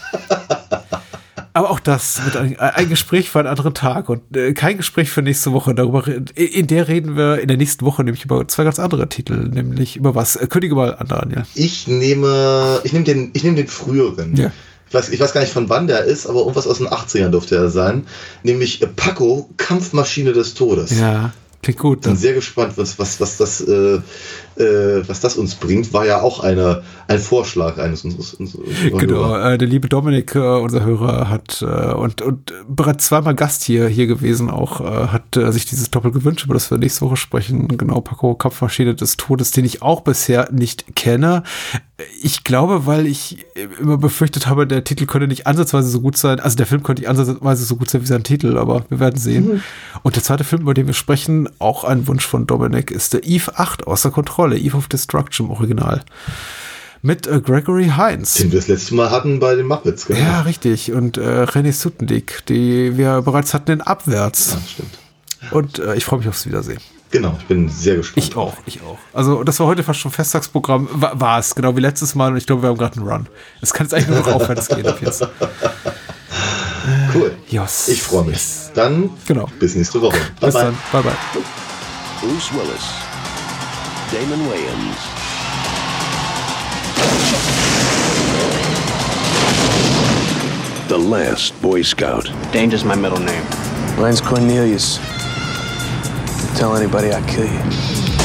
Aber auch das wird ein, ein Gespräch für einen anderen Tag und äh, kein Gespräch für nächste Woche. Darüber, re- in der reden wir in der nächsten Woche nämlich über zwei ganz andere Titel, nämlich über was? Äh, Könige mal an, Daniel. Ich nehme, ich nehme den, ich nehme den früheren. Ja. Ich weiß, ich weiß gar nicht von wann der ist, aber irgendwas aus den 80ern dürfte er sein. Nämlich Paco, Kampfmaschine des Todes. Ja, klingt gut. Bin Ne? sehr gespannt, was, was, was, das, äh, äh, was das uns bringt. War ja auch eine, ein Vorschlag eines unseres, unseres Genau, äh, der liebe Dominik, äh, unser Hörer, hat äh, und, und bereits zweimal Gast hier, hier gewesen, auch äh, hat äh, sich dieses Doppel gewünscht, über das wir nächste Woche sprechen. Genau, Paco Kampfmaschine des Todes, den ich auch bisher nicht kenne. Ich glaube, weil ich immer befürchtet habe, der Titel könnte nicht ansatzweise so gut sein, also der Film könnte nicht ansatzweise so gut sein wie sein Titel, aber wir werden sehen. Und der zweite Film, über den wir sprechen, auch ein Wunsch von Dominik, ist der Eve 8 außer Kontrolle, Eve of Destruction im Original. Mit äh, Gregory Hines. Den wir das letzte Mal hatten bei den Muppets, genau. Ja, richtig. Und äh, René Suttendick, die wir bereits hatten in Abwärts. Ja, stimmt. Und äh, ich freue mich aufs Wiedersehen. Genau, ich bin sehr gespannt. Ich auch, ich auch. Also, das war heute fast schon Festtagsprogramm. War, war es, genau wie letztes Mal. Und ich glaube, wir haben gerade einen Run. Es kann jetzt eigentlich nur noch aufwärts gehen ab jetzt. Cool. Jos. Ich freue mich. Yes. Dann Genau. bis nächste Woche. Bye Bis bye. dann. Bye, bye. Bruce Willis, Damon Wayans, The Last Boy Scout. Danger's my middle name. Mine's Cornelius. Tell anybody I kill you.